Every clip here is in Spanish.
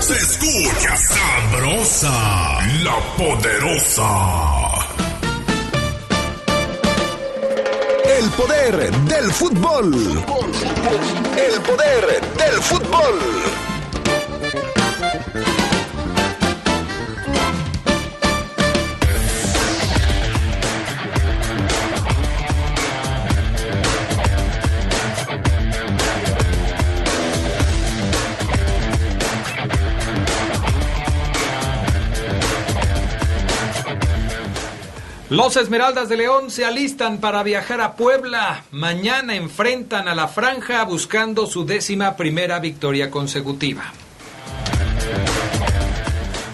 Se escucha sabrosa, la poderosa. El poder del fútbol. El poder del fútbol. Los Esmeraldas de León se alistan para viajar a Puebla. Mañana enfrentan a la franja buscando su décima primera victoria consecutiva.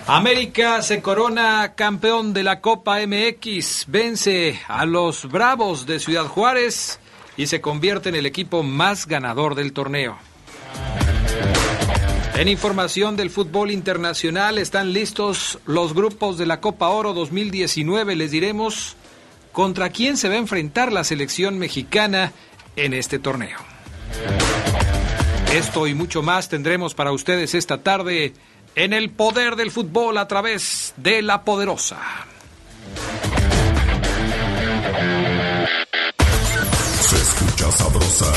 América se corona campeón de la Copa MX, vence a los Bravos de Ciudad Juárez y se convierte en el equipo más ganador del torneo. En información del fútbol internacional están listos los grupos de la Copa Oro 2019. Les diremos contra quién se va a enfrentar la selección mexicana en este torneo. Esto y mucho más tendremos para ustedes esta tarde en el poder del fútbol a través de la poderosa. Se escucha sabrosa,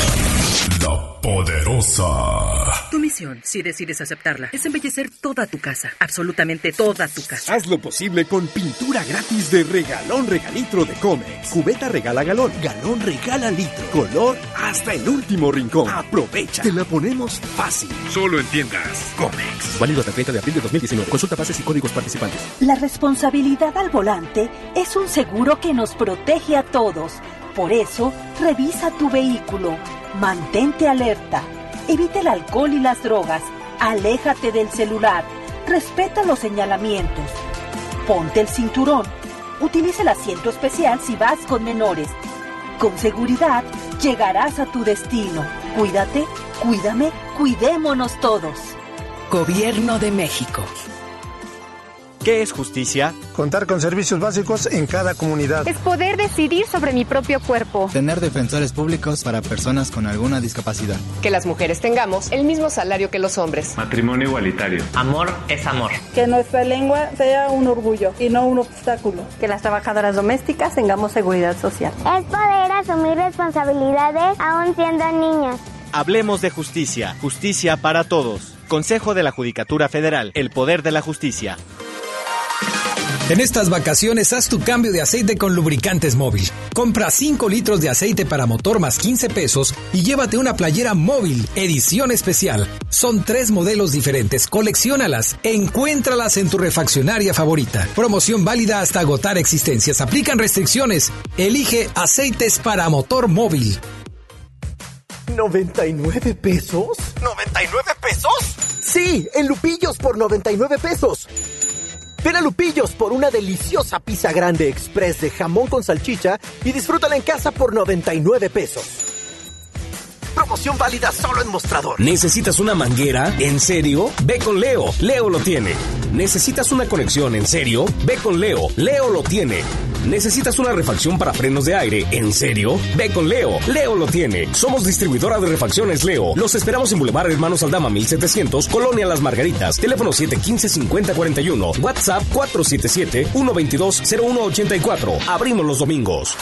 la poderosa. Tu misión, si decides aceptarla, es embellecer toda tu casa, absolutamente toda tu casa. Haz lo posible con pintura gratis de regalón regalitro de Comex. Cubeta regala galón, galón regala litro. Color hasta el último rincón. Aprovecha. Te la ponemos fácil. Solo en tiendas Comex. Válido hasta el 30 de abril de 2019. Consulta bases y códigos participantes. La responsabilidad al volante es un seguro que nos protege a todos. Por eso, revisa tu vehículo. Mantente alerta. Evita el alcohol y las drogas. Aléjate del celular. Respeta los señalamientos. Ponte el cinturón. Utiliza el asiento especial si vas con menores. Con seguridad, llegarás a tu destino. Cuídate, cuídame, cuidémonos todos. Gobierno de México. ¿Qué es justicia? Contar con servicios básicos en cada comunidad. Es poder decidir sobre mi propio cuerpo. Tener defensores públicos para personas con alguna discapacidad. Que las mujeres tengamos el mismo salario que los hombres. Matrimonio igualitario. Amor es amor. Que nuestra lengua sea un orgullo y no un obstáculo. Que las trabajadoras domésticas tengamos seguridad social. Es poder asumir responsabilidades aún siendo niñas. Hablemos de justicia. Justicia para todos. Consejo de la Judicatura Federal. El poder de la justicia. En estas vacaciones haz tu cambio de aceite con lubricantes móvil. Compra 5 litros de aceite para motor más 15 pesos y llévate una playera móvil, edición especial. Son tres modelos diferentes, colecciónalas, encuéntralas en tu refaccionaria favorita. Promoción válida hasta agotar existencias. Aplican restricciones. Elige aceites para motor móvil. ¿99 pesos? ¿99 pesos? Sí, en Lupillos por 99 pesos. Ven a Lupillos por una deliciosa pizza grande express de jamón con salchicha y disfrútala en casa por 99 pesos. Promoción válida solo en mostrador. ¿Necesitas una manguera? ¿En serio? Ve con Leo. Leo lo tiene. ¿Necesitas una conexión? ¿En serio? Ve con Leo. Leo lo tiene. ¿Necesitas una refacción para frenos de aire? ¿En serio? Ve con Leo. Leo lo tiene. Somos distribuidora de refacciones Leo. Los esperamos en Boulevard Hermanos Aldama 1700, Colonia Las Margaritas. Teléfono 715-5041. WhatsApp 477-122-0184. Abrimos los domingos.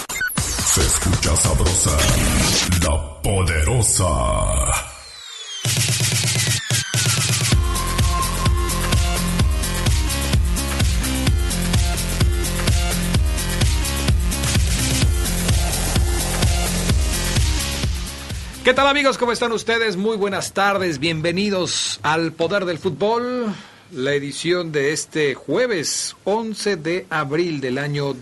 Escucha sabrosa, la poderosa. ¿Qué tal amigos? ¿Cómo están ustedes? Muy buenas tardes, bienvenidos al Poder del Fútbol, la edición de este jueves 11 de abril del año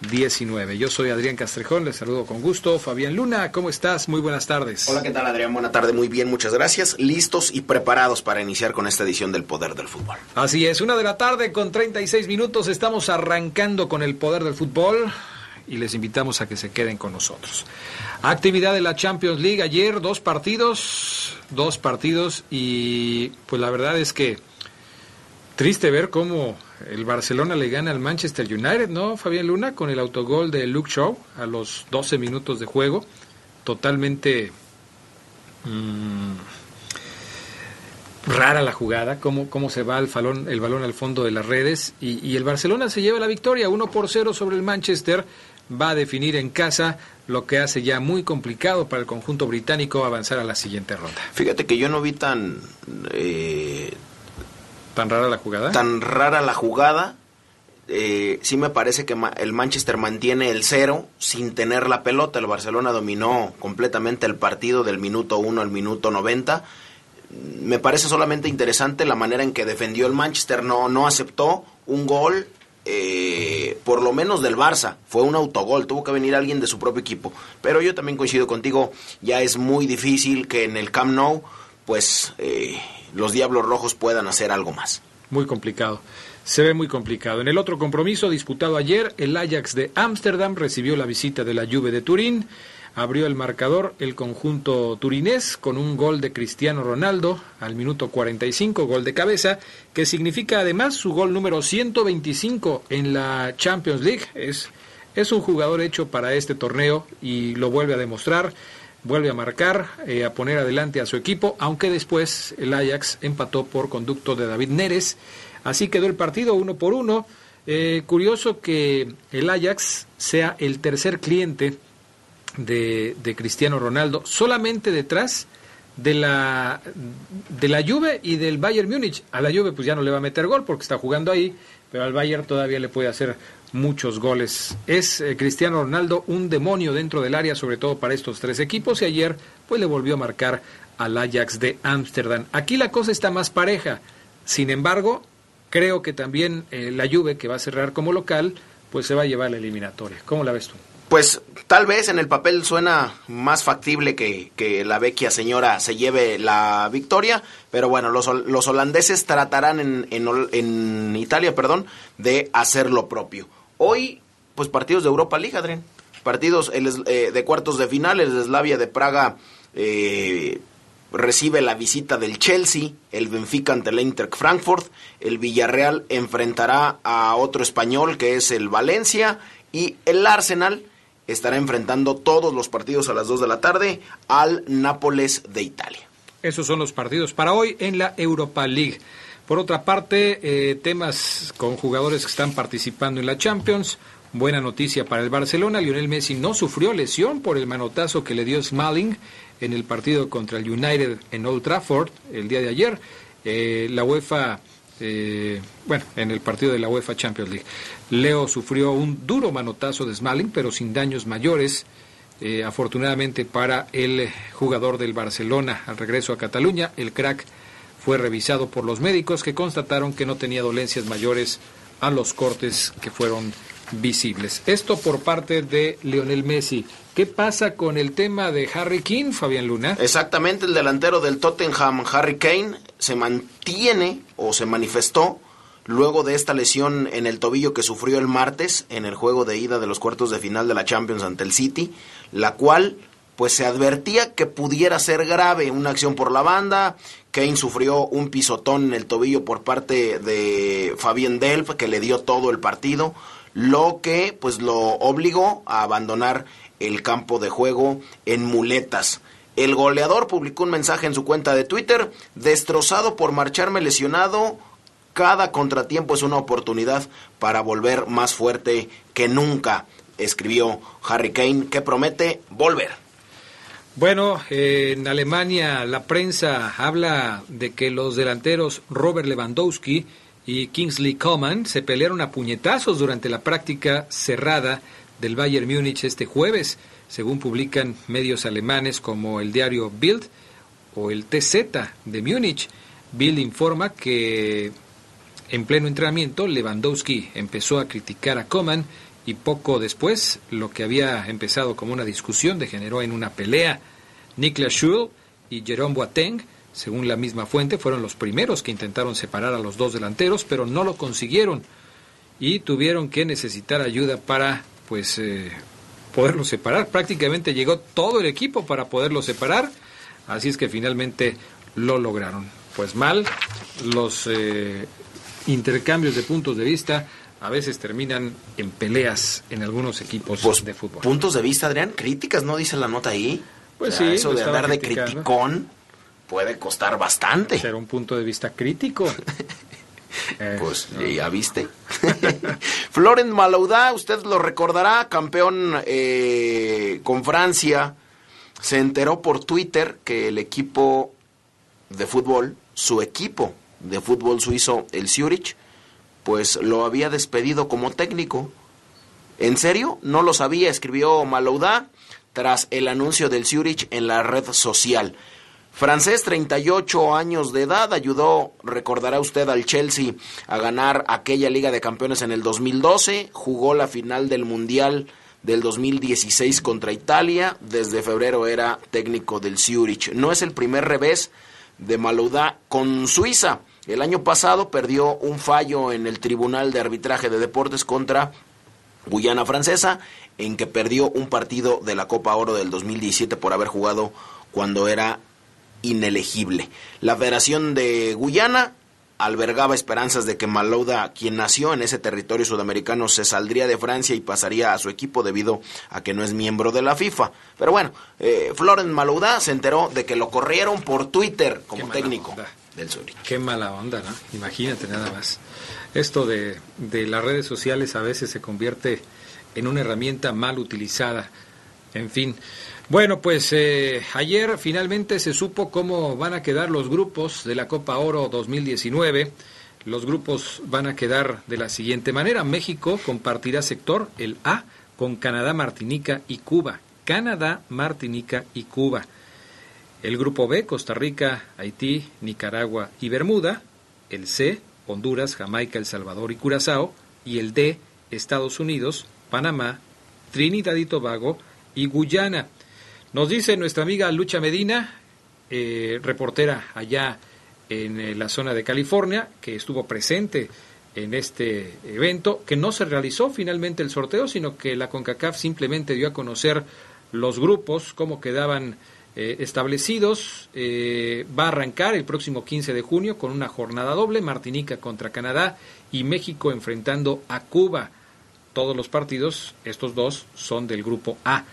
2019. Yo soy Adrián Castrejón, les saludo con gusto. Fabián Luna, ¿cómo estás? Muy buenas tardes. Hola, ¿qué tal Adrián? Buena tarde, muy bien, muchas gracias. Listos y preparados para iniciar con esta edición del Poder del Fútbol. Así es, una de la tarde con 36 minutos, estamos arrancando con el Poder del Fútbol y les invitamos a que se queden con nosotros. Actividad de la Champions League ayer, dos partidos, dos partidos y pues la verdad es que triste ver cómo el Barcelona le gana al Manchester United, ¿no, Fabián Luna? Con el autogol de Luke Shaw a los 12 minutos de juego, totalmente... Mmm, rara la jugada, cómo, cómo se va el balón, el balón al fondo de las redes y, y el Barcelona se lleva la victoria 1 por 0 sobre el Manchester va a definir en casa lo que hace ya muy complicado para el conjunto británico avanzar a la siguiente ronda. Fíjate que yo no vi tan... Eh, ¿Tan rara la jugada? Tan rara la jugada. Eh, sí me parece que el Manchester mantiene el cero sin tener la pelota. El Barcelona dominó completamente el partido del minuto 1 al minuto 90. Me parece solamente interesante la manera en que defendió el Manchester. No, no aceptó un gol eh, por lo menos del Barça, fue un autogol, tuvo que venir alguien de su propio equipo. Pero yo también coincido contigo, ya es muy difícil que en el Camp Nou, pues eh, los Diablos Rojos puedan hacer algo más. Muy complicado. Se ve muy complicado. En el otro compromiso disputado ayer, el Ajax de Ámsterdam recibió la visita de la Juve de Turín abrió el marcador el conjunto turinés con un gol de Cristiano Ronaldo al minuto 45, gol de cabeza, que significa además su gol número 125 en la Champions League. Es, es un jugador hecho para este torneo y lo vuelve a demostrar, vuelve a marcar, eh, a poner adelante a su equipo, aunque después el Ajax empató por conducto de David Neres. Así quedó el partido uno por uno. Eh, curioso que el Ajax sea el tercer cliente de, de Cristiano Ronaldo, solamente detrás de la, de la Juve y del Bayern Múnich. A la Juve pues ya no le va a meter gol porque está jugando ahí, pero al Bayern todavía le puede hacer muchos goles. Es eh, Cristiano Ronaldo un demonio dentro del área, sobre todo para estos tres equipos, y ayer pues le volvió a marcar al Ajax de Ámsterdam. Aquí la cosa está más pareja. Sin embargo, creo que también eh, la Juve, que va a cerrar como local, pues se va a llevar la eliminatoria. ¿Cómo la ves tú? pues tal vez en el papel suena más factible que, que la vecchia señora se lleve la victoria, pero bueno, los, los holandeses tratarán en, en, Italia, perdón, de hacer lo propio. Hoy, pues partidos de Europa League, Adrián. Partidos eh, de cuartos de final, el Slavia de Praga eh, recibe la visita del Chelsea, el Benfica ante el Eintracht Frankfurt, el Villarreal enfrentará a otro español que es el Valencia y el Arsenal estará enfrentando todos los partidos a las 2 de la tarde al Nápoles de Italia. Esos son los partidos para hoy en la Europa League. Por otra parte, eh, temas con jugadores que están participando en la Champions. Buena noticia para el Barcelona. Lionel Messi no sufrió lesión por el manotazo que le dio Smalling en el partido contra el United en Old Trafford el día de ayer. Eh, la UEFA eh, bueno, en el partido de la UEFA Champions League. Leo sufrió un duro manotazo de Smalling, pero sin daños mayores. Afortunadamente para el jugador del Barcelona al regreso a Cataluña, el crack fue revisado por los médicos que constataron que no tenía dolencias mayores a los cortes que fueron visibles. Esto por parte de Lionel Messi. ¿Qué pasa con el tema de Harry Kane, Fabián Luna? Exactamente, el delantero del Tottenham, Harry Kane, se mantiene o se manifestó luego de esta lesión en el tobillo que sufrió el martes en el juego de ida de los cuartos de final de la Champions ante el City, la cual pues se advertía que pudiera ser grave una acción por la banda. Kane sufrió un pisotón en el tobillo por parte de Fabien Delph que le dio todo el partido lo que pues lo obligó a abandonar el campo de juego en muletas. El goleador publicó un mensaje en su cuenta de Twitter, destrozado por marcharme lesionado, cada contratiempo es una oportunidad para volver más fuerte que nunca, escribió Harry Kane, que promete volver. Bueno, en Alemania la prensa habla de que los delanteros Robert Lewandowski y Kingsley Coman se pelearon a puñetazos durante la práctica cerrada del Bayern Múnich este jueves, según publican medios alemanes como el diario Bild o el TZ de Múnich. Bild informa que en pleno entrenamiento Lewandowski empezó a criticar a Coman y poco después lo que había empezado como una discusión degeneró en una pelea. Niklas Schul y Jerome Boateng según la misma fuente, fueron los primeros que intentaron separar a los dos delanteros, pero no lo consiguieron y tuvieron que necesitar ayuda para, pues, eh, poderlos separar. Prácticamente llegó todo el equipo para poderlos separar, así es que finalmente lo lograron. Pues mal, los eh, intercambios de puntos de vista a veces terminan en peleas en algunos equipos pues, de fútbol. Puntos de vista, Adrián, críticas, ¿no dice la nota ahí? Pues sí, eso de andar de criticón puede costar bastante. Ser un punto de vista crítico. pues ya viste. Florent Malaudá, usted lo recordará, campeón eh, con Francia, se enteró por Twitter que el equipo de fútbol, su equipo de fútbol suizo, el Zurich, pues lo había despedido como técnico. ¿En serio? No lo sabía, escribió Malaudá tras el anuncio del Zurich en la red social. Francés, 38 años de edad, ayudó, recordará usted, al Chelsea a ganar aquella Liga de Campeones en el 2012, jugó la final del Mundial del 2016 contra Italia, desde febrero era técnico del Zurich. No es el primer revés de Malouda con Suiza. El año pasado perdió un fallo en el Tribunal de Arbitraje de Deportes contra Guyana Francesa, en que perdió un partido de la Copa Oro del 2017 por haber jugado cuando era inelegible. La Federación de Guyana albergaba esperanzas de que Malouda, quien nació en ese territorio sudamericano, se saldría de Francia y pasaría a su equipo debido a que no es miembro de la FIFA. Pero bueno, eh, Florent Malouda se enteró de que lo corrieron por Twitter como técnico del. Qué mala onda, ¿no? Imagínate nada más. Esto de, de las redes sociales a veces se convierte en una herramienta mal utilizada. En fin, bueno, pues eh, ayer finalmente se supo cómo van a quedar los grupos de la Copa Oro 2019. Los grupos van a quedar de la siguiente manera. México compartirá sector, el A, con Canadá, Martinica y Cuba. Canadá, Martinica y Cuba. El grupo B, Costa Rica, Haití, Nicaragua y Bermuda. El C, Honduras, Jamaica, El Salvador y Curazao. Y el D, Estados Unidos, Panamá, Trinidad y Tobago y Guyana. Nos dice nuestra amiga Lucha Medina, eh, reportera allá en eh, la zona de California, que estuvo presente en este evento, que no se realizó finalmente el sorteo, sino que la CONCACAF simplemente dio a conocer los grupos, cómo quedaban eh, establecidos. va a arrancar el próximo 15 de junio con una jornada doble, Martinica contra Canadá y México enfrentando a Cuba. Todos los partidos, estos dos, son del grupo A.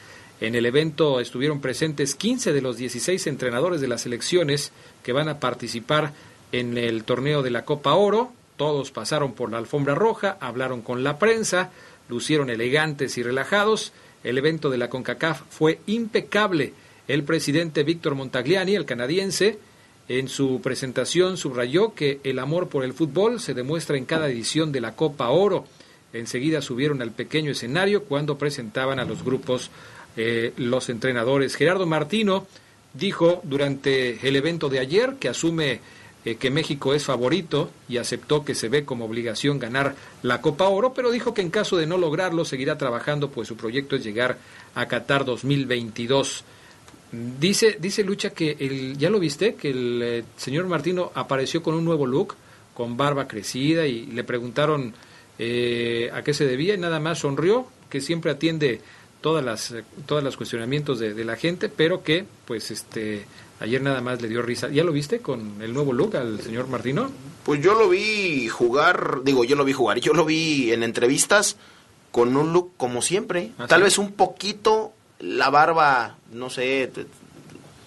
En el evento estuvieron presentes 15 de los 16 entrenadores de las selecciones que van a participar en el torneo de la Copa Oro. Todos pasaron por la alfombra roja, hablaron con la prensa, lucieron elegantes y relajados. El evento de la CONCACAF fue impecable. El presidente Víctor Montagliani, el canadiense, en su presentación subrayó que el amor por el fútbol se demuestra en cada edición de la Copa Oro. Enseguida subieron al pequeño escenario cuando presentaban a los grupos eh, los entrenadores. Gerardo Martino dijo durante el evento de ayer que asume eh, que México es favorito y aceptó que se ve como obligación ganar la Copa Oro, pero dijo que en caso de no lograrlo seguirá trabajando, pues su proyecto es llegar a Qatar 2022. Dice, dice Lucha que el, ya lo viste, que el eh, señor Martino apareció con un nuevo look, con barba crecida y le preguntaron a qué se debía y nada más sonrió, que siempre atiende todas las todas los cuestionamientos de, la gente, pero que pues este ayer nada más le dio risa. ¿Ya lo viste con el nuevo look al señor Martino? Pues yo lo vi jugar, digo, yo lo vi jugar, yo lo vi en entrevistas con un look como siempre, ¿Ah, tal vez un poquito la barba, no sé,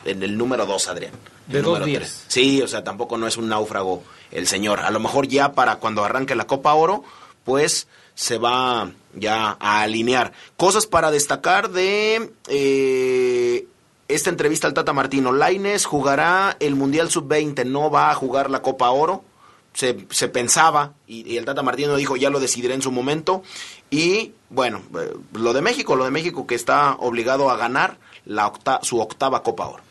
en el número dos, Adrián. De dos días. Sí, o sea, tampoco no es un náufrago el señor. A lo mejor ya para cuando arranque la Copa Oro, pues se va ya a alinear. Cosas para destacar de eh, esta entrevista al Tata Martino. Laines jugará el Mundial Sub-20, no va a jugar la Copa Oro. Se, pensaba, y, el Tata Martino dijo ya lo decidiré en su momento. Y bueno, eh, lo de México, lo de México que está obligado a ganar la su octava Copa Oro.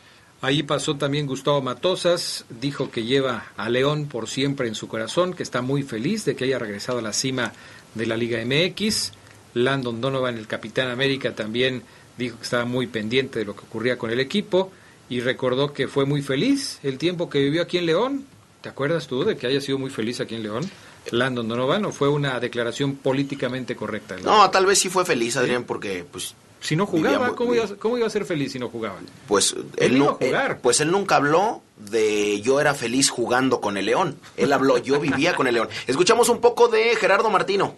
Ahí pasó también Gustavo Matosas, dijo que lleva a León por siempre en su corazón, que está muy feliz de que haya regresado a la cima de la Liga MX. Landon Donovan, el capitán América, también dijo que estaba muy pendiente de lo que ocurría con el equipo y recordó que fue muy feliz el tiempo que vivió aquí en León. ¿Te acuerdas tú de que haya sido muy feliz aquí en León? Landon Donovan, ¿o fue una declaración políticamente correcta? No, tal vez sí fue feliz, Adrián, porque pues si no jugaba, ¿cómo, iba, ¿cómo, iba, a ser feliz si no jugaba? Pues él, no, eh, pues él nunca habló de yo era feliz jugando con el León. Él habló yo vivía con el León. Escuchamos un poco de Gerardo Martino.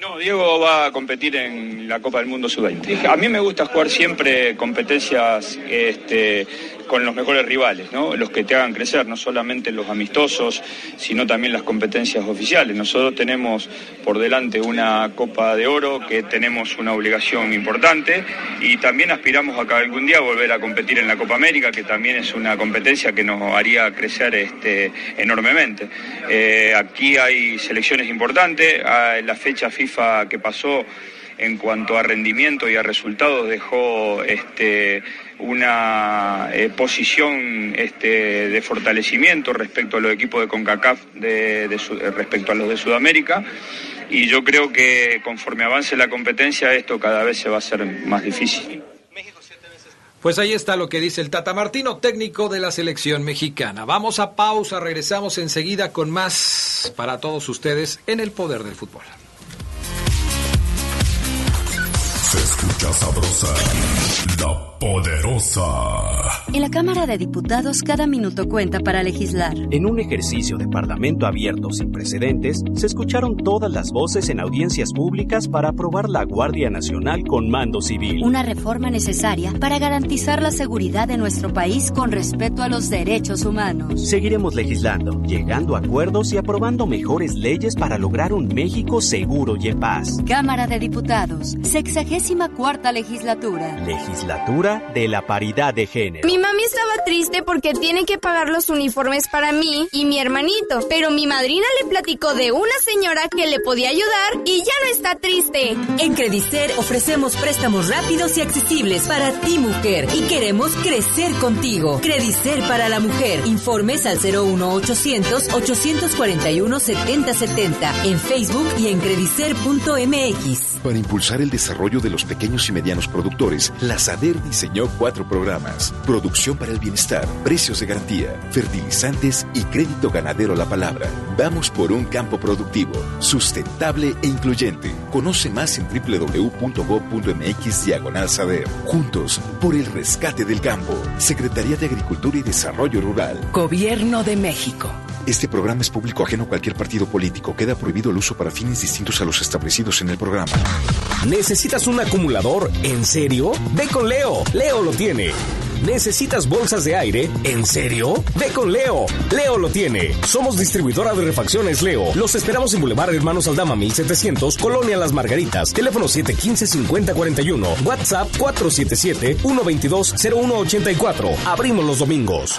No, Diego va a competir en la Copa del Mundo Sub-20. A mí me gusta jugar siempre competencias este, con los mejores rivales, los que te hagan crecer, no solamente los amistosos, sino también las competencias oficiales. Nosotros tenemos por delante una Copa de Oro que tenemos una obligación importante y también aspiramos a que algún día volver a competir en la Copa América, que también es una competencia que nos haría crecer este, enormemente. Eh, aquí hay selecciones importantes, la fecha FIFA que pasó en cuanto a rendimiento y a resultados dejó este, una eh, posición este, de fortalecimiento respecto a los equipos de CONCACAF de, respecto a los de Sudamérica y yo creo que conforme avance la competencia esto cada vez se va a hacer más difícil. Pues ahí está lo que dice el Tata Martino, técnico de la selección mexicana. Vamos a pausa, regresamos enseguida con más para todos ustedes en el poder del fútbol. Se escucha sabrosa, la poderosa. En la Cámara de Diputados cada minuto cuenta para legislar. En un ejercicio de parlamento abierto sin precedentes, se escucharon todas las voces en audiencias públicas para aprobar la Guardia Nacional con mando civil. Una reforma necesaria para garantizar la seguridad de nuestro país con respeto a los derechos humanos. Seguiremos legislando, llegando a acuerdos y aprobando mejores leyes para lograr un México seguro y en paz. Cámara de Diputados, sexagésima cuarta legislatura. Legislatura de la paridad de género. Mi mami estaba triste porque tiene que pagar los uniformes para mí y mi hermanito, pero mi madrina le platicó de una señora que le podía ayudar y ya no está triste. En Credicer ofrecemos préstamos rápidos y accesibles para ti mujer y queremos crecer contigo. Credicer para la mujer. Informes al 01800 841 7070 en Facebook y en credicer.mx. Para impulsar el desarrollo de los pequeños y medianos productores, la SADER diseñó cuatro programas. Producción para el bienestar, precios de garantía, fertilizantes y crédito ganadero la palabra. Vamos por un campo productivo, sustentable e incluyente. Conoce más en www.gov.mx diagonal SADER. Juntos, por el rescate del campo. Secretaría de Agricultura y Desarrollo Rural. Gobierno de México. Este programa es público ajeno a cualquier partido político. Queda prohibido el uso para fines distintos a los establecidos en el programa. ¿Necesitas un acumulador? ¿En serio? Ve con Leo. Leo lo tiene. ¿Necesitas bolsas de aire? ¿En serio? Ve con Leo. Leo lo tiene. Somos distribuidora de refacciones Leo. Los esperamos en Boulevard Hermanos Aldama 1700, Colonia Las Margaritas. Teléfono 715-5041. WhatsApp 477-122-0184. Abrimos los domingos.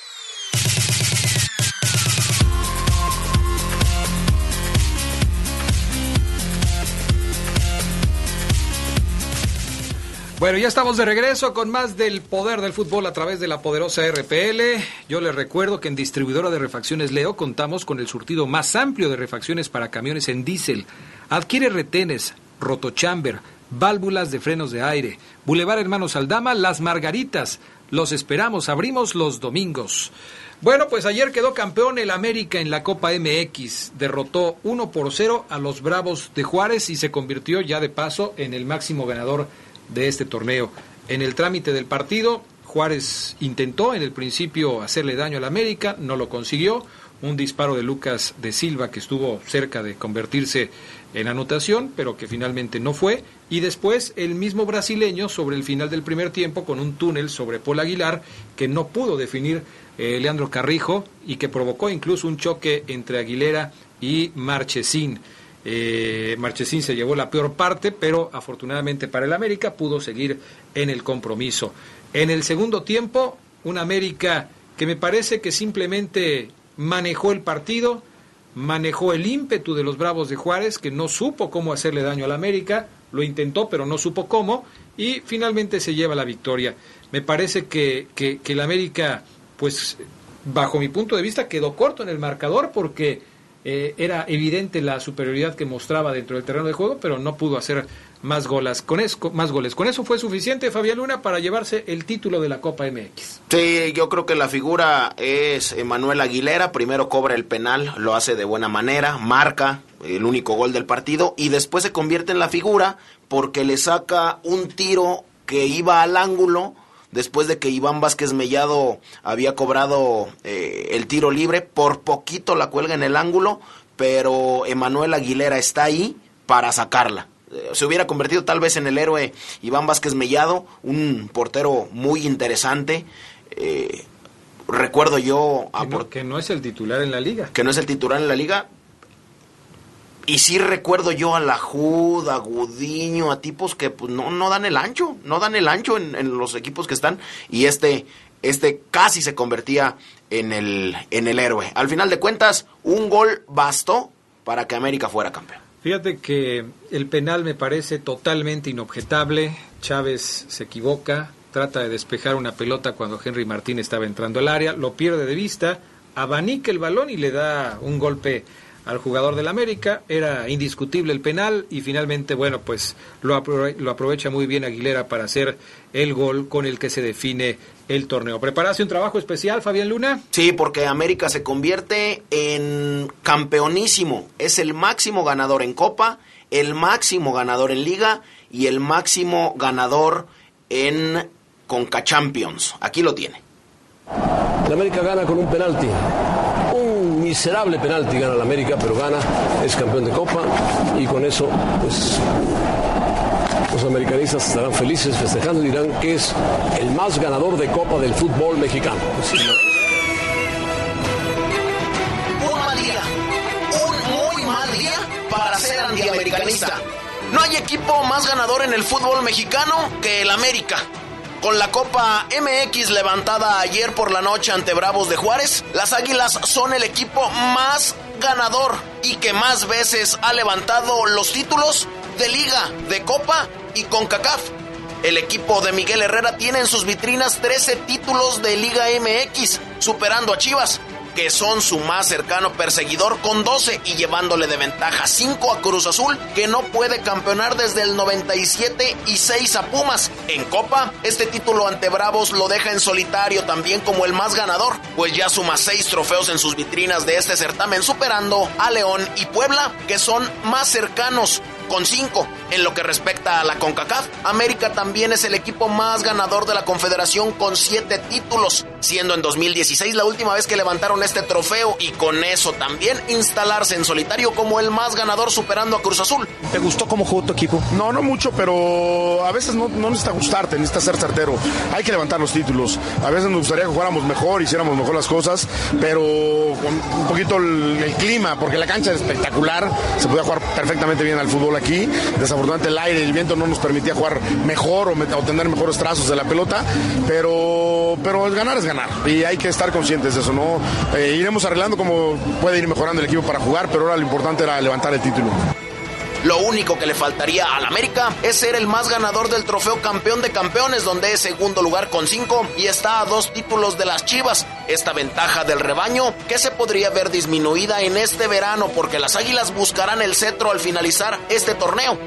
Bueno, ya estamos de regreso con más del poder del fútbol a través de la poderosa RPL. Yo les recuerdo que en distribuidora de refacciones Leo contamos con el surtido más amplio de refacciones para camiones en diésel. Adquiere retenes, rotochamber, válvulas de frenos de aire. Boulevard Hermanos Aldama, Las Margaritas. Los esperamos, abrimos los domingos. Bueno, pues ayer quedó campeón el América en la Copa MX. Derrotó 1 por 0 a los Bravos de Juárez y se convirtió ya de paso en el máximo ganador de este torneo. En el trámite del partido, Juárez intentó en el principio hacerle daño al América, no lo consiguió. Un disparo de Lucas de Silva que estuvo cerca de convertirse en anotación, pero que finalmente no fue. Y después el mismo brasileño sobre el final del primer tiempo con un túnel sobre Paul Aguilar que no pudo definir eh, Leandro Carrijo y que provocó incluso un choque entre Aguilera y Marchesín. Eh, Marchesín se llevó la peor parte, pero afortunadamente para el América pudo seguir en el compromiso. En el segundo tiempo, un América que me parece que simplemente manejó el partido, manejó el ímpetu de los Bravos de Juárez, que no supo cómo hacerle daño al América, lo intentó, pero no supo cómo, y finalmente se lleva la victoria. Me parece que, que, que el América, pues, bajo mi punto de vista, quedó corto en el marcador porque eh, era evidente la superioridad que mostraba dentro del terreno de juego, pero no pudo hacer más, goles. Con eso, más goles. Con eso fue suficiente Fabián Luna para llevarse el título de la Copa MX. Sí, yo creo que la figura es Emanuel Aguilera. Primero cobra el penal, lo hace de buena manera, marca el único gol del partido y después se convierte en la figura porque le saca un tiro que iba al ángulo después de que Iván Vázquez Mellado había cobrado eh, el tiro libre, por poquito la cuelga en el ángulo, pero Emanuel Aguilera está ahí para sacarla. Eh, se hubiera convertido tal vez en el héroe Iván Vázquez Mellado, un portero muy interesante. Eh, recuerdo yo... Que no, que no es el titular en la liga. Que no es el titular en la liga, y sí recuerdo yo a la Jud, a Gudiño, a tipos que pues no, no dan el ancho, no dan el ancho en, en, los equipos que están. Y este, este casi se convertía en el, en el héroe. Al final de cuentas, un gol bastó para que América fuera campeón. Fíjate que el penal me parece totalmente inobjetable. Chávez se equivoca, trata de despejar una pelota cuando Henry Martín estaba entrando al área, lo pierde de vista, abanica el balón y le da un golpe al jugador del América, era indiscutible el penal y finalmente, bueno, pues lo, aprove lo, aprovecha muy bien Aguilera para hacer el gol con el que se define el torneo. ¿Preparaste un trabajo especial, Fabián Luna? Sí, porque América se convierte en campeonísimo, es el máximo ganador en Copa, el máximo ganador en Liga y el máximo ganador en Conca Champions. Aquí lo tiene. La América gana con un penalti miserable penalti gana la América, pero gana, es campeón de Copa y con eso, pues los americanistas estarán felices festejando y dirán que es el más ganador de Copa del fútbol mexicano. ¿no? Un mal día, un muy mal día para ser antiamericanista. No hay equipo más ganador en el fútbol mexicano que el América. Con la Copa MX levantada ayer por la noche ante Bravos de Juárez, las Águilas son el equipo más ganador y que más veces ha levantado los títulos de liga, de Copa y CONCACAF. El equipo de Miguel Herrera tiene en sus vitrinas 13 títulos de Liga MX, superando a Chivas, que son su más cercano perseguidor con 12 y llevándole de ventaja 5 a Cruz Azul, que no puede campeonar desde el 97 y 6 a Pumas. En Copa, este título ante Bravos lo deja en solitario también como el más ganador, pues ya suma 6 trofeos en sus vitrinas de este certamen, superando a León y Puebla, que son más cercanos con 5. En lo que respecta a la CONCACAF, América también es el equipo más ganador de la Confederación con 7 títulos, siendo en 2016 la última vez que levantaron este trofeo y con eso también instalarse en solitario como el más ganador superando a Cruz Azul. ¿Te gustó cómo jugó tu equipo? No, no mucho, pero a veces no, no necesita gustarte, necesita ser certero. Hay que levantar los títulos. A veces nos gustaría que jugáramos mejor, hiciéramos mejor las cosas, pero con un poquito el, el clima, porque la cancha es espectacular, se puede jugar perfectamente bien al fútbol aquí. Desafortunadamente el aire y el viento no nos permitía jugar mejor o, o tener mejores trazos de la pelota, pero, pero el ganar es ganar y hay que estar conscientes de eso, ¿no? Eh, iremos arreglando como puede ir mejorando el equipo para jugar, pero ahora lo importante era levantar el título. Lo único que le faltaría al América es ser el más ganador del trofeo campeón de campeones, donde es segundo lugar con cinco y está a dos títulos de las Chivas. Esta ventaja del rebaño que se podría ver disminuida en este verano porque las Águilas buscarán el cetro al finalizar este torneo.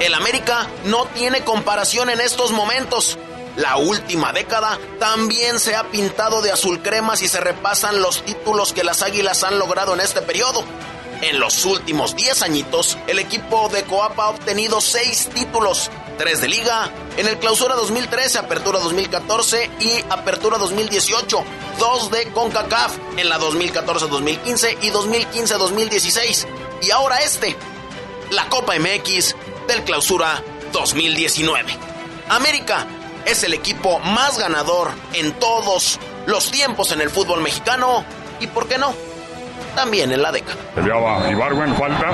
El América no tiene comparación en estos momentos. La última década también se ha pintado de azul crema si se repasan los títulos que las Águilas han logrado en este periodo. En los últimos 10 añitos, el equipo de Coapa ha obtenido 6 títulos, 3 de liga, en el clausura 2013, apertura 2014 y apertura 2018, 2 de CONCACAF en la 2014-2015 y 2015-2016. Y ahora este, la Copa MX del clausura 2019. América es el equipo más ganador en todos los tiempos en el fútbol mexicano y, ¿por qué no? También en la década. Peleaba Ibarwen, falta.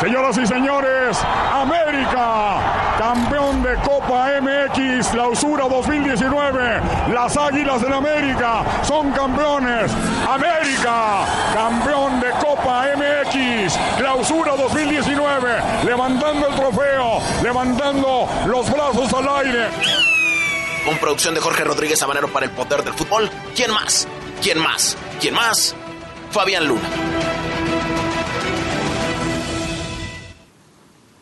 Señoras y señores, América, campeón de Copa MX, clausura 2019. Las Águilas del América son campeones. América, campeón de Copa MX, clausura 2019. Levantando el trofeo, levantando los brazos al aire. Con producción de Jorge Rodríguez Habanero para el poder del fútbol. ¿Quién más? ¿Quién más? ¿Quién más? Fabián Luna.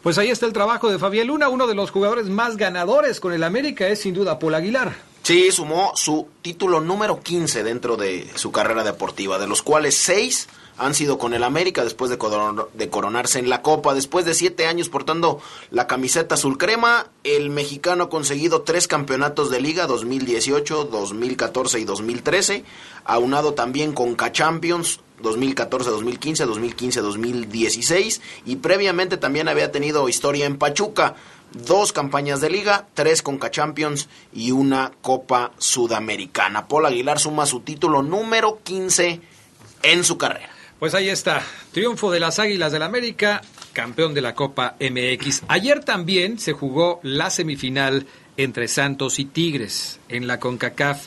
Pues ahí está el trabajo de Fabián Luna, uno de los jugadores más ganadores con el América es sin duda Paul Aguilar. Sí, sumó su título número 15 dentro de su carrera deportiva, de los cuales 6 han sido con el América después de, coronarse en la Copa. Después de siete años portando la camiseta azul crema, el mexicano ha conseguido tres campeonatos de liga, 2018, 2014 y 2013, aunado también con K-Champions, 2014, 2015, 2015, 2016 y previamente también había tenido historia en Pachuca, dos campañas de liga, tres Conca Champions y una Copa Sudamericana. Paul Aguilar suma su título número 15 en su carrera. Pues ahí está, triunfo de las Águilas del América, campeón de la Copa MX. Ayer también se jugó la semifinal entre Santos y Tigres en la CONCACAF.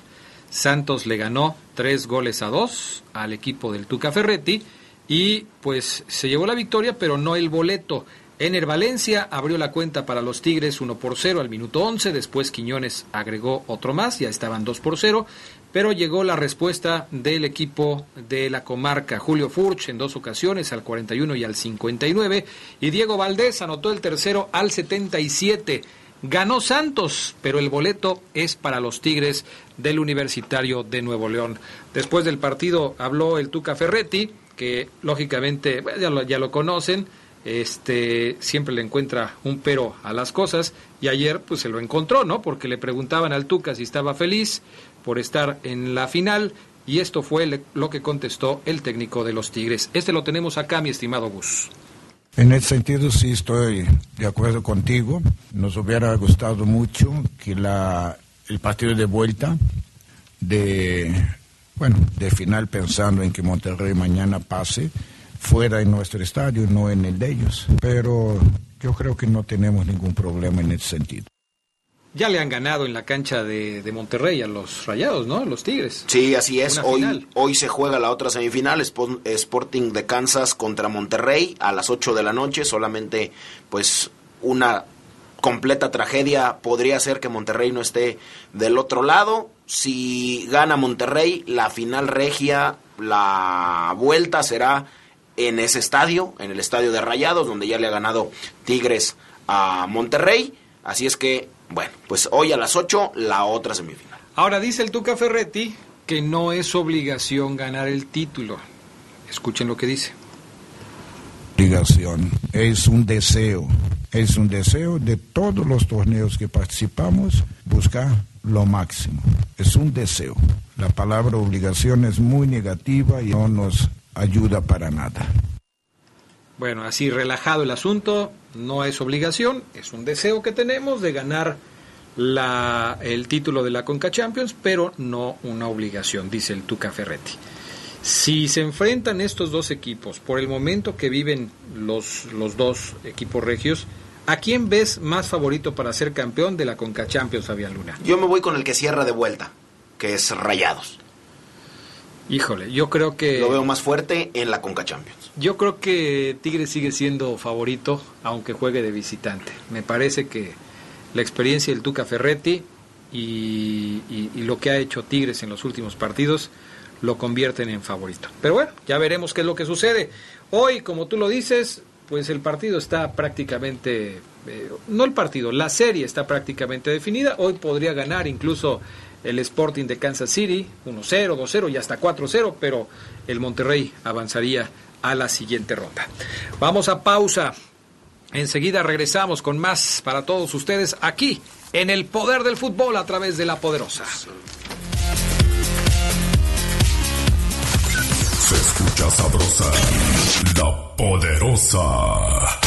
Santos le ganó tres goles a dos al equipo del Tuca Ferretti y pues se llevó la victoria, pero no el boleto. Ener Valencia abrió la cuenta para los Tigres 1 por 0 al minuto 11, después Quiñones agregó otro más, ya estaban 2 por 0, pero llegó la respuesta del equipo de la comarca, Julio Furch en dos ocasiones, al 41 y al 59, y Diego Valdés anotó el tercero al 77. Ganó Santos, pero el boleto es para los Tigres del Universitario de Nuevo León. Después del partido habló el Tuca Ferretti, que lógicamente ya, lo, ya lo conocen, este siempre le encuentra un pero a las cosas y ayer pues se lo encontró, ¿no? Porque le preguntaban al Tuca si estaba feliz por estar en la final y esto fue lo que contestó el técnico de los Tigres. Este lo tenemos acá, mi estimado Gus. En ese sentido sí estoy de acuerdo contigo. Nos hubiera gustado mucho que la, el partido de vuelta de, bueno, de final pensando en que Monterrey mañana pase fuera en nuestro estadio, no en el de ellos. Pero yo creo que no tenemos ningún problema en ese sentido. Ya le han ganado en la cancha de, de, Monterrey a los Rayados, ¿no? Los Tigres. Sí, así es. Hoy, hoy se juega la otra semifinal, Sporting de Kansas contra Monterrey a las 8 de la noche. Solamente, pues, una completa tragedia podría ser que Monterrey no esté del otro lado. Si gana Monterrey, la final regia, la vuelta será en ese estadio, en el estadio de Rayados, donde ya le ha ganado Tigres a Monterrey. Así es que bueno, pues hoy a las 8 la otra semifinal. Ahora dice el Tuca Ferretti que no es obligación ganar el título. Escuchen lo que dice. Obligación, es un deseo, es un deseo de todos los torneos que participamos buscar lo máximo. Es un deseo. La palabra obligación es muy negativa y no nos ayuda para nada. Bueno, así relajado el asunto, no es obligación, es un deseo que tenemos de ganar la, el título de la Conca Champions, pero no una obligación, dice el Tuca Ferretti. Si se enfrentan estos dos equipos por el momento que viven los, los dos equipos regios, ¿a quién ves más favorito para ser campeón de la Conca Champions, Fabián Luna? Yo me voy con el que cierra de vuelta, que es Rayados. Híjole, yo creo que... Lo veo más fuerte en la Conca Champions. Yo creo que Tigres sigue siendo favorito, aunque juegue de visitante. Me parece que la experiencia del Tuca Ferretti y, y, lo que ha hecho Tigres en los últimos partidos lo convierten en favorito. Pero bueno, ya veremos qué es lo que sucede. Hoy, como tú lo dices, pues el partido está prácticamente, eh, no el partido, la serie está prácticamente definida. Hoy podría ganar incluso el Sporting de Kansas City, 1-0, 2-0 y hasta 4-0, pero el Monterrey avanzaría a la siguiente ronda. Vamos a pausa. Enseguida regresamos con más para todos ustedes aquí en el poder del fútbol a través de la poderosa. Se escucha sabrosa, la poderosa.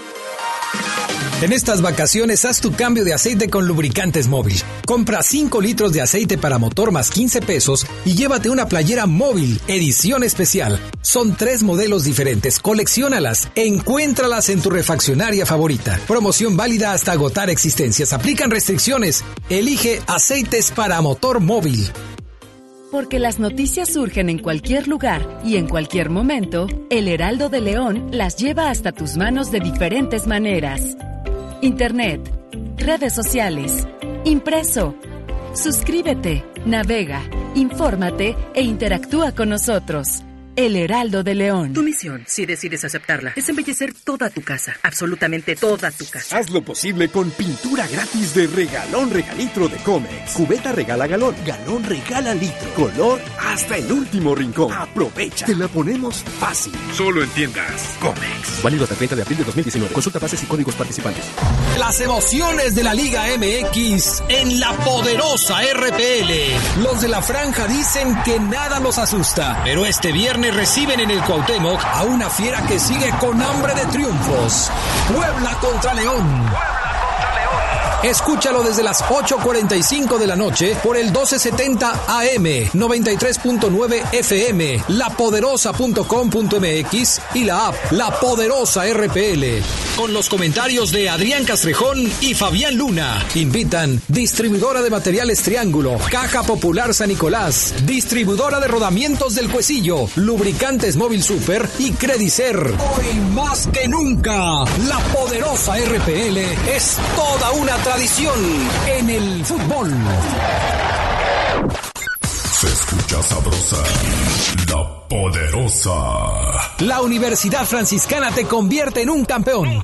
En estas vacaciones haz tu cambio de aceite con lubricantes móvil. Compra 5 litros de aceite para motor más 15 pesos y llévate una playera móvil, edición especial. Son tres modelos diferentes, colecciónalas, encuéntralas en tu refaccionaria favorita. Promoción válida hasta agotar existencias. Aplican restricciones. Elige aceites para motor móvil. Porque las noticias surgen en cualquier lugar y en cualquier momento, el Heraldo de León las lleva hasta tus manos de diferentes maneras. Internet, redes sociales, impreso. Suscríbete Navega, infórmate e interactúa con nosotros. El Heraldo de León. Tu misión, si decides aceptarla, es embellecer toda tu casa, absolutamente toda tu casa. Haz lo posible con pintura gratis de regalón regalitro de Comex. Cubeta regala galón, galón regala litro. Color hasta el último rincón. Aprovecha. Te la ponemos fácil. Solo entiendas Comex. Válido hasta el 30 de abril de 2019. Consulta bases y códigos participantes. Las emociones de la Liga MX en la poderosa RPL. Los de la franja dicen que nada los asusta, pero este viernes reciben en el Cuauhtémoc a una fiera que sigue con hambre de triunfos. Puebla contra León. Escúchalo desde las 8.45 de la noche por el 1270 AM, 93.9 FM, lapoderosa.com.mx y la app La Poderosa RPL. Con los comentarios de Adrián Castrejón y Fabián Luna. Invitan distribuidora de materiales Triángulo, Caja Popular San Nicolás, distribuidora de rodamientos del Cuecillo, lubricantes Móvil Super y Credicer. Hoy más que nunca, la Poderosa RPL es toda una tradición en el fútbol. Se escucha sabrosa, la poderosa. La Universidad Franciscana te convierte en un campeón.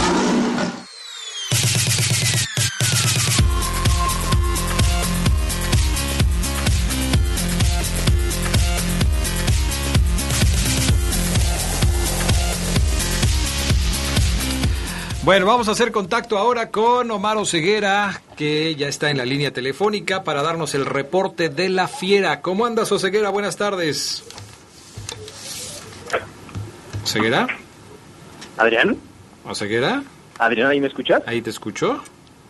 Bueno, vamos a hacer contacto ahora con Omar Oseguera, que ya está en la línea telefónica para darnos el reporte de la fiera. ¿Cómo andas, Oseguera? Buenas tardes. ¿Oseguera? ¿Adrián? ¿Oseguera? Adrián, ¿ahí me escuchas? ¿Ahí te escucho?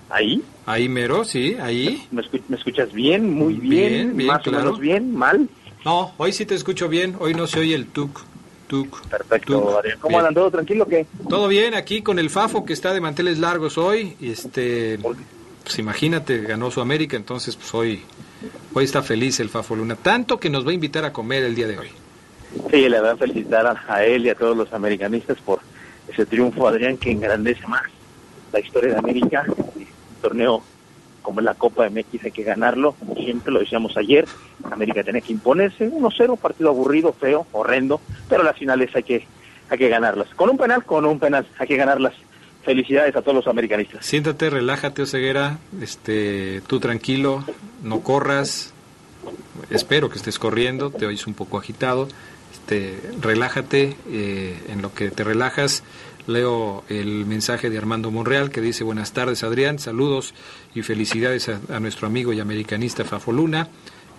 ¿Ahí? Ahí mero, sí, ahí. ¿Me, escu- me escuchas bien? Muy bien. Bien, bien, ¿Más claro. o menos bien? ¿Mal? No, hoy sí te escucho bien, hoy no se oye el tuk, tuk. Perfecto, Adrián. ¿Cómo andan? ¿Todo tranquilo qué? Todo bien aquí con el Fafo que está de manteles largos hoy. y Este, pues imagínate, ganó su América, entonces pues hoy, hoy está feliz el Fafo Luna. Tanto que nos va a invitar a comer el día de hoy. Sí, le voy a felicitar a, él y a todos los americanistas por ese triunfo, Adrián, que engrandece más la historia de América. Un torneo como es la Copa MX hay que ganarlo, siempre lo decíamos ayer, América tenía que imponerse, 1-0, partido aburrido, feo, horrendo, pero las finales hay que, hay que ganarlas. Con un penal, con un penal, hay que ganarlas. Felicidades a todos los americanistas. Siéntate, relájate, Oseguera, este, tú tranquilo, no corras. Espero que estés corriendo, te oyes un poco agitado. Este, relájate, eh, en lo que te relajas. Leo el mensaje de Armando Monreal que dice buenas tardes Adrián, saludos y felicidades a, a nuestro amigo y americanista Fafo Luna.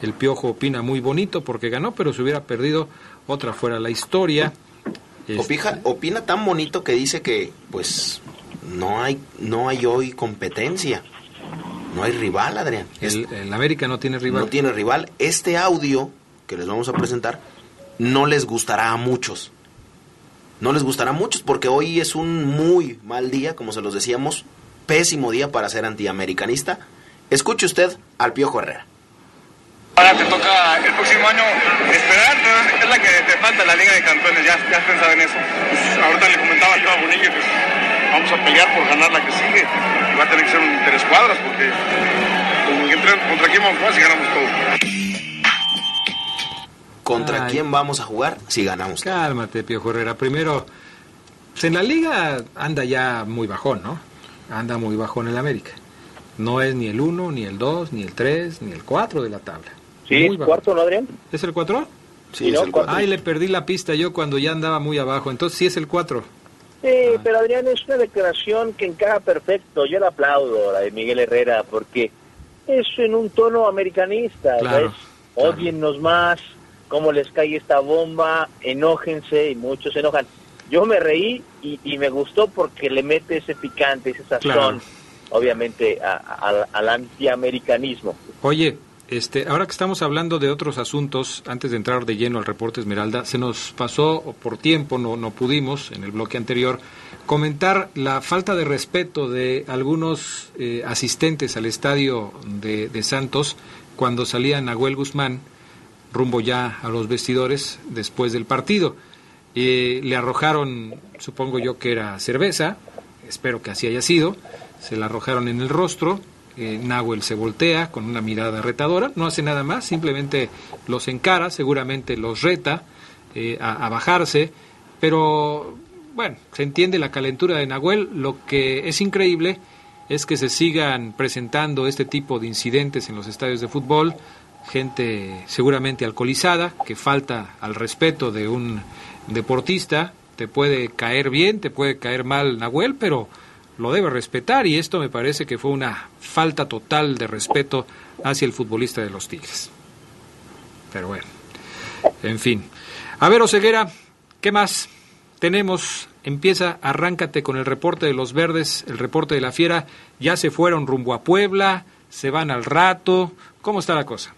El Piojo opina muy bonito porque ganó, pero si hubiera perdido otra fuera la historia. Este, Opija- opina tan bonito que dice que pues no hay no hay hoy competencia. No hay rival, Adrián. el, el América no tiene rival. No tiene rival. Este audio que les vamos a presentar no les gustará a muchos. No les gustará a muchos porque hoy es un muy mal día, como se los decíamos, pésimo día para ser antiamericanista. Escuche usted al Piojo Herrera. Ahora te toca el próximo año esperar, es la que te falta la Liga de Campeones, ya, ya has pensado en eso. Ahorita le comentaba a Bonilla que vamos a pelear por ganar la que sigue. Va a tener que ser un tres cuadras porque contra quién vamos a jugar si ganamos todo. ¿Contra Ay. quién vamos a jugar si ganamos? Cálmate, Piojo Herrera. Primero, en la liga anda ya muy bajón, ¿no? Anda muy bajón el América. No es ni el 1, ni el 2, ni el 3, ni el 4 de la tabla. Sí, Muy es bajón. cuarto, ¿no, Adrián? ¿Es el 4? Sí, es el cuatro. Ay, le perdí la pista yo cuando ya andaba muy abajo. Entonces sí es el 4. Sí, pero Adrián es una declaración que encaja perfecto. Yo le aplaudo la de Miguel Herrera porque es en un tono americanista. Claro, ¿sabes? Odiennos más, cómo les cae esta bomba, enójense y muchos se enojan. Yo me reí y, y me gustó porque le mete ese picante, ese sazón, Claro. obviamente, a- a- al- al antiamericanismo. Oye, Este, ahora que estamos hablando de otros asuntos, antes de entrar de lleno al reporte Esmeralda, se nos pasó por tiempo, no, no pudimos en el bloque anterior, comentar la falta de respeto de algunos eh, asistentes al estadio de, de Santos cuando salía Nahuel Guzmán rumbo ya a los vestidores después del partido. Eh, le arrojaron, supongo yo que era cerveza, espero que así haya sido, se la arrojaron en el rostro, eh, Nahuel se voltea con una mirada retadora, no hace nada más, simplemente los encara, seguramente los reta eh, a, a, bajarse, pero bueno, se entiende la calentura de Nahuel, lo que es increíble es que se sigan presentando este tipo de incidentes en los estadios de fútbol, gente seguramente alcoholizada, que falta al respeto de un deportista, te puede caer bien, te puede caer mal Nahuel, pero lo debe respetar y esto me parece que fue una falta total de respeto hacia el futbolista de los Tigres. Pero bueno, en fin. A ver, Oseguera, ¿qué más tenemos? Empieza, arráncate con el reporte de los verdes, el reporte de la fiera. Ya se fueron rumbo a Puebla, se van al rato. ¿Cómo está la cosa?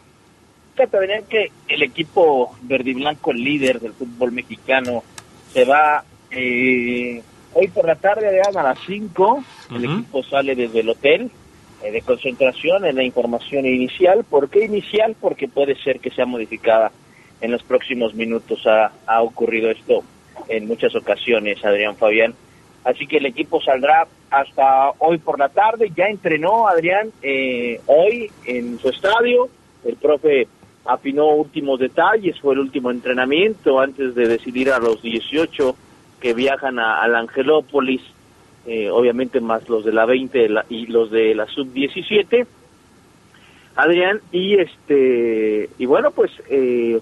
Fíjate, que el equipo verde y blanco, el líder del fútbol mexicano, se va eh, hoy por la tarde, a las 5. El equipo sale desde el hotel eh, de concentración en la información inicial. ¿Por qué inicial? Porque puede ser que sea modificada en los próximos minutos. Ha, ha ocurrido esto en muchas ocasiones, Adrián Fabián. Así que el equipo saldrá hasta hoy por la tarde. Ya entrenó Adrián eh, hoy en su estadio. El profe afinó últimos detalles, fue el último entrenamiento antes de decidir a los 18 que viajan a, al Angelópolis, eh, obviamente más los de la 20 y los de la sub-17. Adrián, y este, y bueno, pues eh,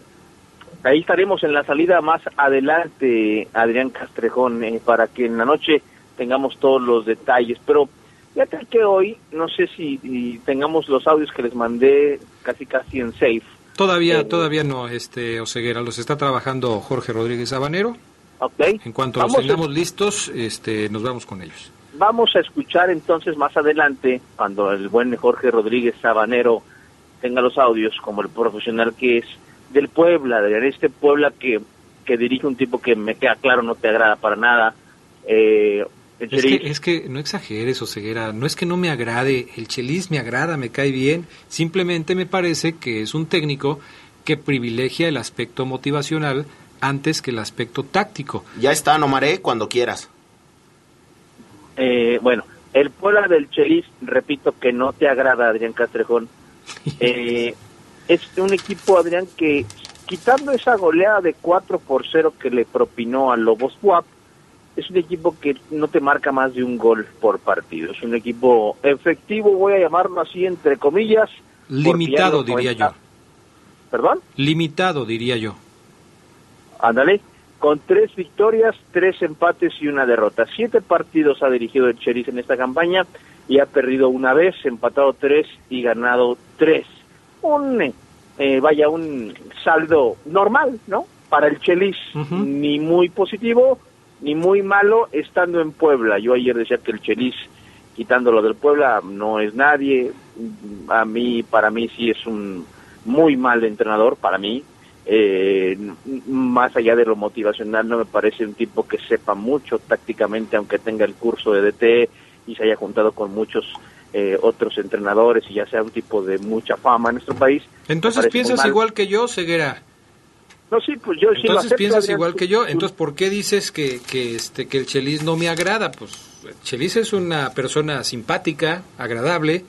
ahí estaremos en la salida más adelante, Adrián Castrejón, eh, para que en la noche tengamos todos los detalles. Pero fíjate que hoy, no sé si, si tengamos los audios que les mandé casi casi en safe Todavía, eh, todavía no, este Oseguera, los está trabajando Jorge Rodríguez Sabanero. Okay. En cuanto los tengamos listos, este, nos vamos con ellos. Vamos a escuchar entonces más adelante, cuando el buen Jorge Rodríguez Sabanero tenga los audios, como el profesional que es del Puebla, de este Puebla que, que dirige un tipo que me queda claro no te agrada para nada. Eh, es que, es que no exageres, Oseguera, no es que no me agrade, el Chelis me agrada, me cae bien, simplemente me parece que es un técnico que privilegia el aspecto motivacional antes que el aspecto táctico. Ya está, Nomaré, cuando quieras. Eh, bueno, el Puebla del Chelis, repito que no te agrada, Adrián Castrejón. Eh, es un equipo, Adrián, que quitando esa goleada de 4 por 0 que le propinó a Lobos Buap, es un equipo que no te marca más de un gol por partido. Es un equipo efectivo, voy a llamarlo así entre comillas. Limitado, diría yo. ¿Perdón? Limitado, diría yo. Ándale, con tres victorias, tres empates y una derrota. Siete partidos ha dirigido el Cheris en esta campaña y ha perdido una vez, empatado tres y ganado tres. Un, eh, vaya, un saldo normal, ¿no? Para el Chelis, ni muy positivo, ni muy malo estando en Puebla. Yo ayer decía que el Chelis, quitándolo del Puebla, no es nadie. A mí, para mí sí es un muy mal entrenador, para mí. Eh, más allá de lo motivacional, no me parece un tipo que sepa mucho tácticamente, aunque tenga el curso de DT y se haya juntado con muchos eh, otros entrenadores y ya sea un tipo de mucha fama en nuestro país. Entonces piensas igual que yo, Ceguera. No, sí, pues yo sí Entonces piensas igual que yo. Entonces, ¿por qué dices que, que, este, que el Chelis no me agrada? Pues Chelis es una persona simpática, agradable,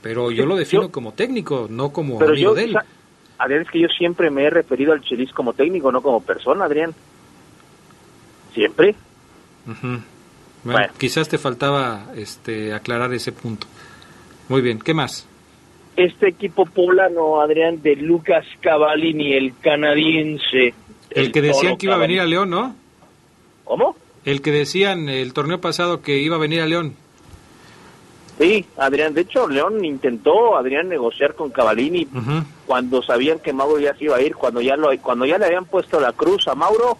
pero yo lo defino como técnico, no como amigo de él. Adrián, es que yo siempre me he referido al Chelis como técnico, no como persona, Adrián. Siempre. bueno, quizás te faltaba este, aclarar ese punto. Muy bien, ¿qué más? Este equipo poblano, Adrián, de Lucas Cavallini, el canadiense. El, que decían que iba a venir a León, ¿no? ¿Cómo? El que decían el torneo pasado que iba a venir a León. Sí, Adrián, de hecho León intentó, Adrián, negociar con Cavallini cuando sabían que Mauro ya se iba a ir, cuando ya, lo, cuando ya le habían puesto la cruz a Mauro,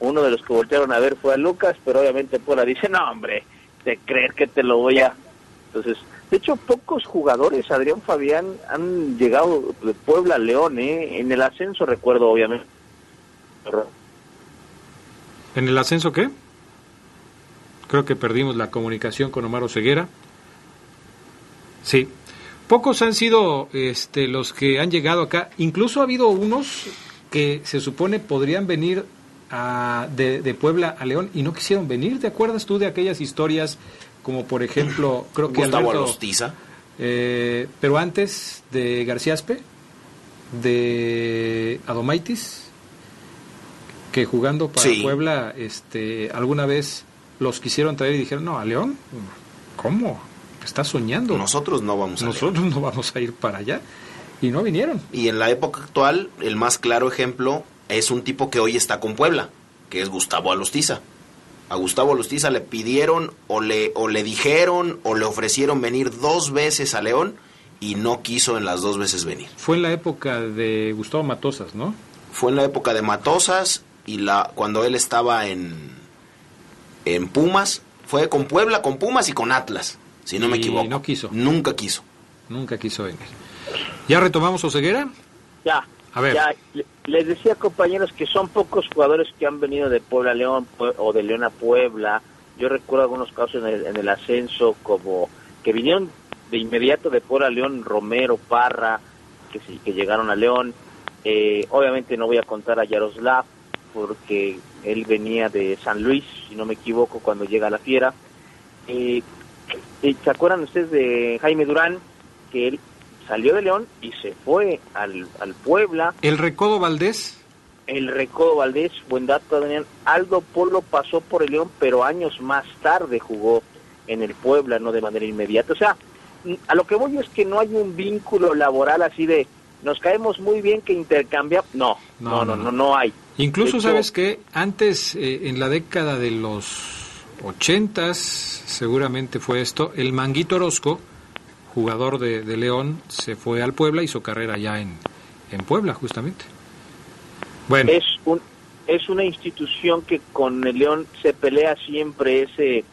uno de los que voltearon a ver fue a Lucas, pero obviamente Puebla dice, no hombre, ¿te crees que te lo voy a Entonces, de hecho, pocos jugadores, Adrián Fabián, han llegado de Puebla a León, ¿eh? En el ascenso recuerdo, obviamente. ¿En el ascenso qué? Creo que perdimos la comunicación con Omar Oseguera. Sí. Pocos han sido este, los que han llegado acá. Incluso ha habido unos que se supone podrían venir a, de, de, Puebla a León y no quisieron venir. ¿Te acuerdas tú de aquellas historias como por ejemplo, creo que Gustavo Alberto, Alostiza. Eh, pero antes de García Aspe, de Adomaitis, que jugando para Sí. Puebla, este, alguna vez los quisieron traer y dijeron, no, a León, ¿cómo? Estás soñando. Nosotros no vamos a Nosotros no vamos a ir para allá. Y no vinieron. Y en la época actual, el más claro ejemplo es un tipo que hoy está con Puebla, que es Gustavo Alostiza. A Gustavo Alostiza le pidieron o le, o le dijeron o le ofrecieron venir dos veces a León y no quiso en las dos veces venir. Fue en la época de Gustavo Matosas, ¿no? Fue en la época de Matosas y la cuando él estaba en, en Pumas. Fue con Puebla, con Pumas y con Atlas, si no me Y equivoco. no quiso. Nunca quiso. Nunca quiso venir. ¿Ya retomamos Oseguera? Ya. A ver. Ya, le- les decía compañeros que son pocos jugadores que han venido de Puebla a León o de León a Puebla. Yo recuerdo algunos casos en el, en el ascenso como que vinieron de inmediato de Puebla a León Romero, Parra, que sí, que llegaron a León. Eh, obviamente no voy a contar a Yaroslav porque él venía de San Luis, si no me equivoco, cuando llega a la Fiera. Eh, ¿Se acuerdan ustedes de Jaime Durán? Que él salió de León y se fue al, al Puebla. ¿El Recodo Valdés? El Recodo Valdés, buen dato, Daniel. Aldo Polo pasó por el León, pero años más tarde jugó en el Puebla, no de manera inmediata. O sea, a lo que voy es que no hay un vínculo laboral así de nos caemos muy bien que intercambiamos. No, no, no, no, no, hay. Incluso, ¿sabes que Antes, eh, en la década de los ochentas, seguramente fue esto, el Manguito Orozco, jugador de, de León, se fue al Puebla, hizo carrera ya en, en Puebla, justamente. Bueno, Es, un, es una institución que con el León se pelea siempre ese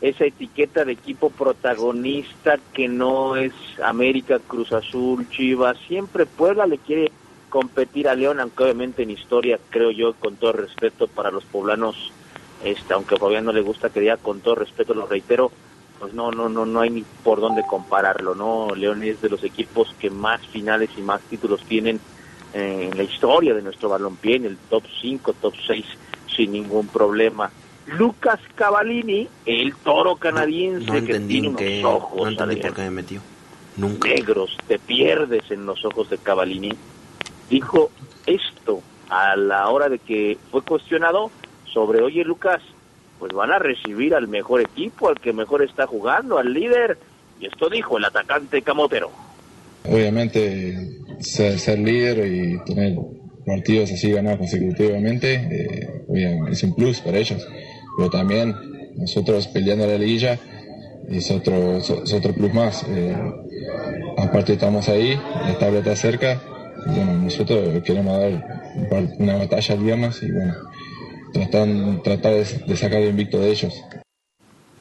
esa etiqueta de equipo protagonista que no es América, Cruz Azul, Chivas, siempre Puebla le quiere competir a León, aunque obviamente en historia, creo yo, con todo respeto para los poblanos, este, aunque a Fabián no le gusta que diga con todo respeto, lo reitero, pues no, no, no, no hay ni por dónde compararlo, ¿no? León es de los equipos que más finales y más títulos tienen eh, en la historia de nuestro balompié, en el top 5, top 6, sin ningún problema. Lucas Cavallini, el toro canadiense No que entendí tiene unos que, ojos no entendí Adrián, por qué me metió. Nunca. negros, te pierdes en los ojos de Cavallini. Dijo esto a la hora de que fue cuestionado sobre, oye Lucas, pues van a recibir al mejor equipo, al que mejor está jugando, al líder. Y esto dijo el atacante Camotero. Obviamente ser, ser líder y tener partidos así ganados consecutivamente eh, es un plus para ellos. Pero también nosotros peleando la liguilla es otro, es otro plus más. Eh, aparte estamos ahí, la tabla está cerca. bueno, nosotros queremos dar una batalla al viernes y bueno, tratar, tratar de, de sacar el invicto de ellos.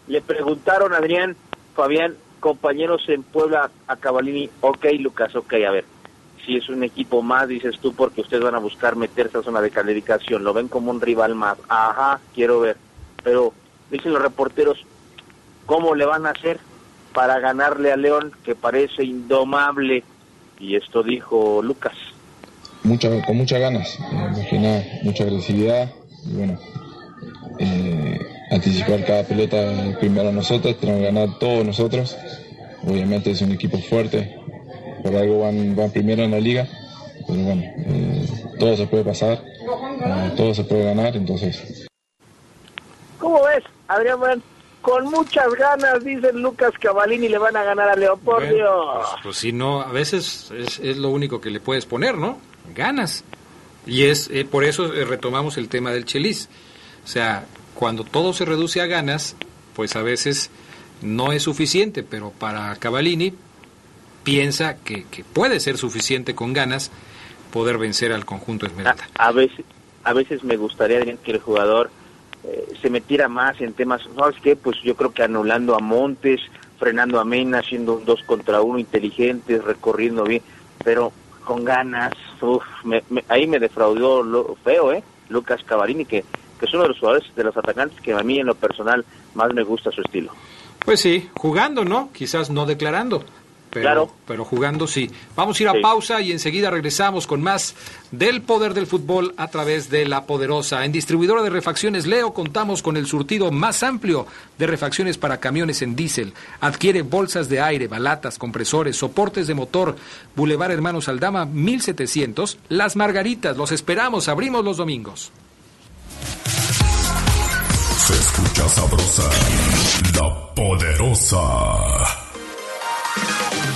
Le preguntaron, Adrián, Fabián, compañeros en Puebla a Cavallini, ok Lucas, ok, a ver, si es un equipo más, dices tú, porque ustedes van a buscar meterse a zona de calificación, lo ven como un rival más, ajá, quiero ver, pero dicen los reporteros, ¿cómo le van a hacer para ganarle a León, que parece indomable? Y esto dijo Lucas. mucha, con muchas ganas, eh, más que nada, mucha agresividad y bueno, eh, anticipar cada pelota primero a nosotros, tenemos que ganar todos nosotros. Obviamente es un equipo fuerte, por algo van, van primero en la liga, pero bueno, eh, todo se puede pasar, eh, todo se puede ganar, entonces ¿Cómo ves, Adrián? Morán? Con muchas ganas, dicen Lucas Cavallini, le van a ganar a Bueno, Dios. pues, pues si no, a veces es, es lo único que le puedes poner, ¿no? Ganas. Y es eh, por eso eh, retomamos el tema del chelis. O sea, cuando todo se reduce a ganas, pues a veces no es suficiente, pero para Cavallini piensa que, que puede ser suficiente con ganas poder vencer al conjunto Esmeralda. a veces a veces me gustaría que el jugador eh, se metiera más en temas ¿sabes qué? pues yo creo que anulando a Montes frenando a Mena, haciendo un dos contra uno inteligente, recorriendo bien, pero con ganas, uf, me- me- ahí me defraudó lo feo, ¿eh? Lucas Cavarini, que, que es uno de los jugadores, de los atacantes que a mí en lo personal más me gusta su estilo. Pues sí, jugando, ¿no? Quizás no declarando. Pero, Claro. pero jugando sí. Vamos a ir a Sí. pausa y enseguida regresamos con más del poder del fútbol a través de la poderosa. En distribuidora de refacciones Leo contamos con el surtido más amplio de refacciones para camiones en diésel. Adquiere bolsas de aire, balatas, compresores, soportes de motor. Boulevard Hermanos Aldama 1700. Las Margaritas, los esperamos, abrimos los domingos. Se escucha sabrosa, la poderosa.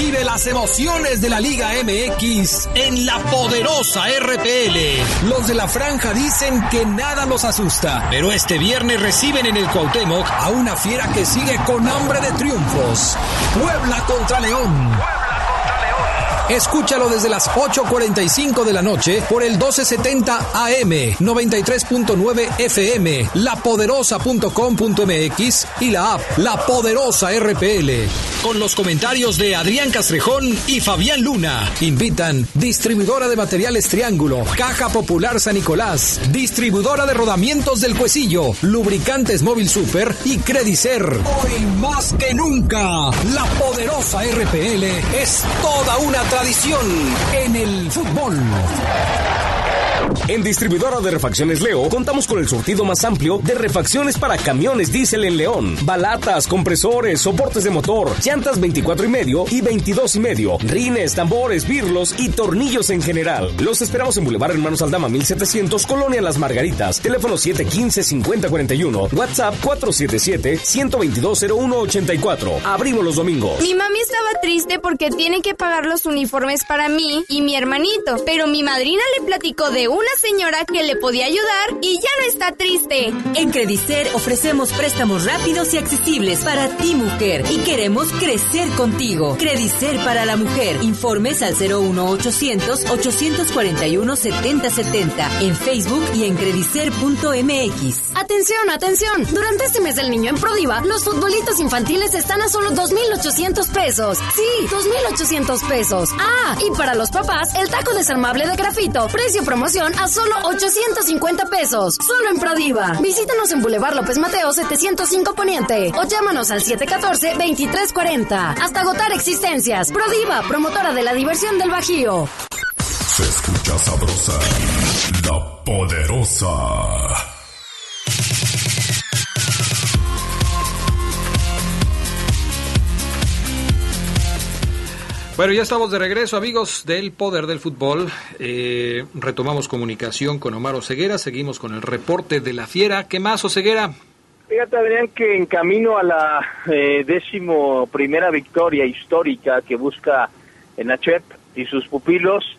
Vive las emociones de la Liga MX en la poderosa RPL. Los de la franja dicen que nada los asusta, pero este viernes reciben en el Cuauhtémoc a una fiera que sigue con hambre de triunfos. Puebla contra León. Escúchalo desde las 8.45 de la noche por el 1270 AM, 93.9 FM, lapoderosa.com.mx y la app La Poderosa RPL. Con los comentarios de Adrián Castrejón y Fabián Luna. Invitan distribuidora de materiales Triángulo, Caja Popular San Nicolás, distribuidora de rodamientos del Cuecillo, lubricantes Móvil Super y Credicer. Hoy más que nunca, la poderosa RPL es toda una tradición en el fútbol. En Distribuidora de Refacciones Leo contamos con el surtido más amplio de refacciones para camiones diésel en León. Balatas, compresores, soportes de motor, llantas 24 y medio y 22 y medio, rines, tambores, birlos y tornillos en general. Los esperamos en Boulevard Hermanos Aldama 1700, Colonia Las Margaritas. Teléfono 715-5041, WhatsApp 477-122-0184. Abrimos los domingos. Mi mami estaba triste porque tiene que pagar los uniformes para mí y mi hermanito, pero mi madrina le platicó de una señora que le podía ayudar y ya no está triste. En Credicer ofrecemos préstamos rápidos y accesibles para ti, mujer, y queremos crecer contigo. Credicer para la mujer. Informes al 01800-841-7070 en Facebook y en credicer.mx. Atención, atención. Durante este mes del niño en Prodiva, los futbolitos infantiles están a solo 2,800 pesos. Sí, 2,800 pesos. Ah, y para los papás, el taco desarmable de grafito, precio a solo 850 pesos. Solo en Prodiva. Visítanos en Boulevard López Mateo 705 Poniente o llámanos al 714-2340. Hasta agotar existencias. Prodiva, promotora de la diversión del Bajío. Se escucha sabrosa, la poderosa. Bueno, ya estamos de regreso, amigos del Poder del Fútbol. Eh, retomamos comunicación con Omar Oseguera, seguimos con el reporte de la Fiera. ¿Qué más, Oseguera? Fíjate, Adrián, que en camino a la eh, décimo primera victoria histórica que busca Nachep y sus pupilos,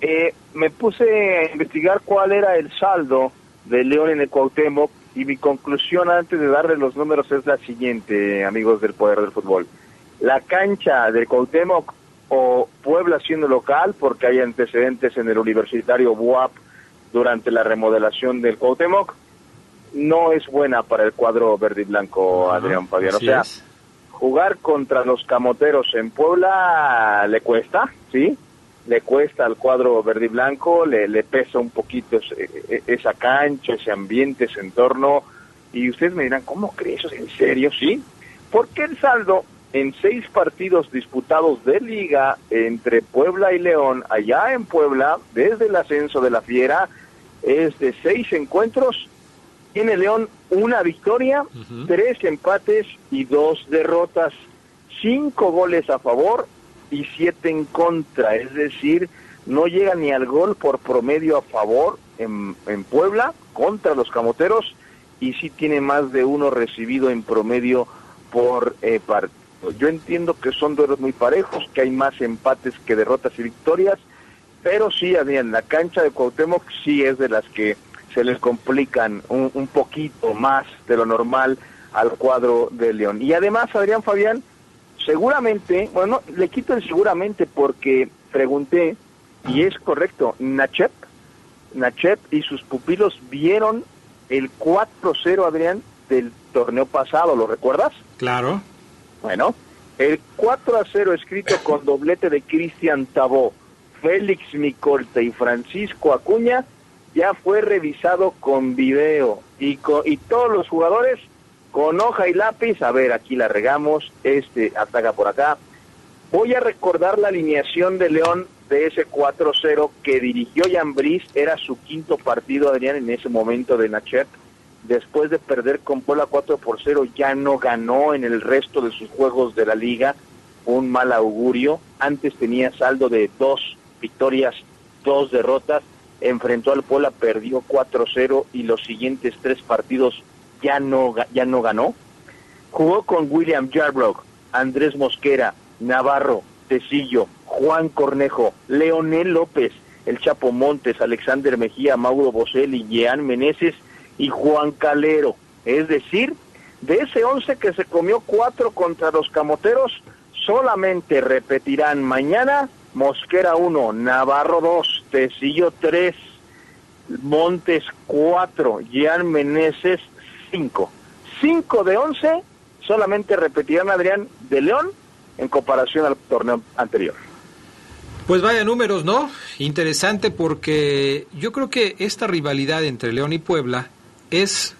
eh, me puse a investigar cuál era el saldo de León en el Cuauhtémoc y mi conclusión antes de darle los números es la siguiente, amigos del Poder del Fútbol. La cancha del Cuauhtémoc o Puebla siendo local, porque hay antecedentes en el universitario BUAP durante la remodelación del Cuauhtémoc, no es buena para el cuadro verde y blanco, Adrián Fabián. O sea, es. jugar contra los camoteros en Puebla le cuesta, ¿sí? Le cuesta al cuadro verde y blanco, le, le pesa un poquito ese- esa cancha, ese ambiente, ese entorno. Y ustedes me dirán, ¿cómo crees eso? ¿En serio? Sí. Porque el saldo en seis partidos disputados de liga entre Puebla y León, allá en Puebla, desde el ascenso de la Fiera, es de seis encuentros. Tiene León una victoria, tres empates y dos derrotas, cinco goles a favor y siete en contra, es decir, no llega ni al gol por promedio a favor en, en Puebla contra los Camoteros y sí tiene más de uno recibido en promedio por eh, partido. Yo entiendo que son duelos muy parejos, que hay más empates que derrotas y victorias, pero sí, Adrián, la cancha de Cuauhtémoc sí es de las que se les complican un, un poquito más de lo normal al cuadro de León. Y además, Adrián Fabián, seguramente, bueno, le quito el seguramente porque pregunté, y es correcto, Nachep, Nachep y sus pupilos vieron el 4-0, Adrián, del torneo pasado, ¿lo recuerdas? Claro. Bueno, el 4 0 escrito con doblete de Cristian Tabó, Félix Micolta y Francisco Acuña ya fue revisado con video y, y todos los jugadores con hoja y lápiz, a ver, aquí la regamos, este ataca por acá. Voy a recordar la alineación de León de ese 4-0 que dirigió Jan era su quinto partido, Adrián, en ese momento de Nachet. Después de perder con Puebla 4 por 0, ya no ganó en el resto de sus juegos de la liga. Un mal augurio. Antes tenía saldo de dos victorias, dos derrotas. Enfrentó al Puebla, perdió 4-0 y los siguientes tres partidos ya no, ya no ganó. Jugó con William Jarbrock, Andrés Mosquera, Navarro, Tecillo, Juan Cornejo, Leonel López, El Chapo Montes, Alexander Mejía, Mauro Boselli, Jean Meneses y Juan Calero. Es decir, de ese once que se comió cuatro contra los camoteros, solamente repetirán mañana Mosquera 1, Navarro 2, Tecillo 3, Montes 4, Jean Meneses 5. 5 de 11 solamente repetirán Adrián de León en comparación al torneo anterior. Pues vaya números, ¿no? Interesante porque yo creo que esta rivalidad entre León y Puebla es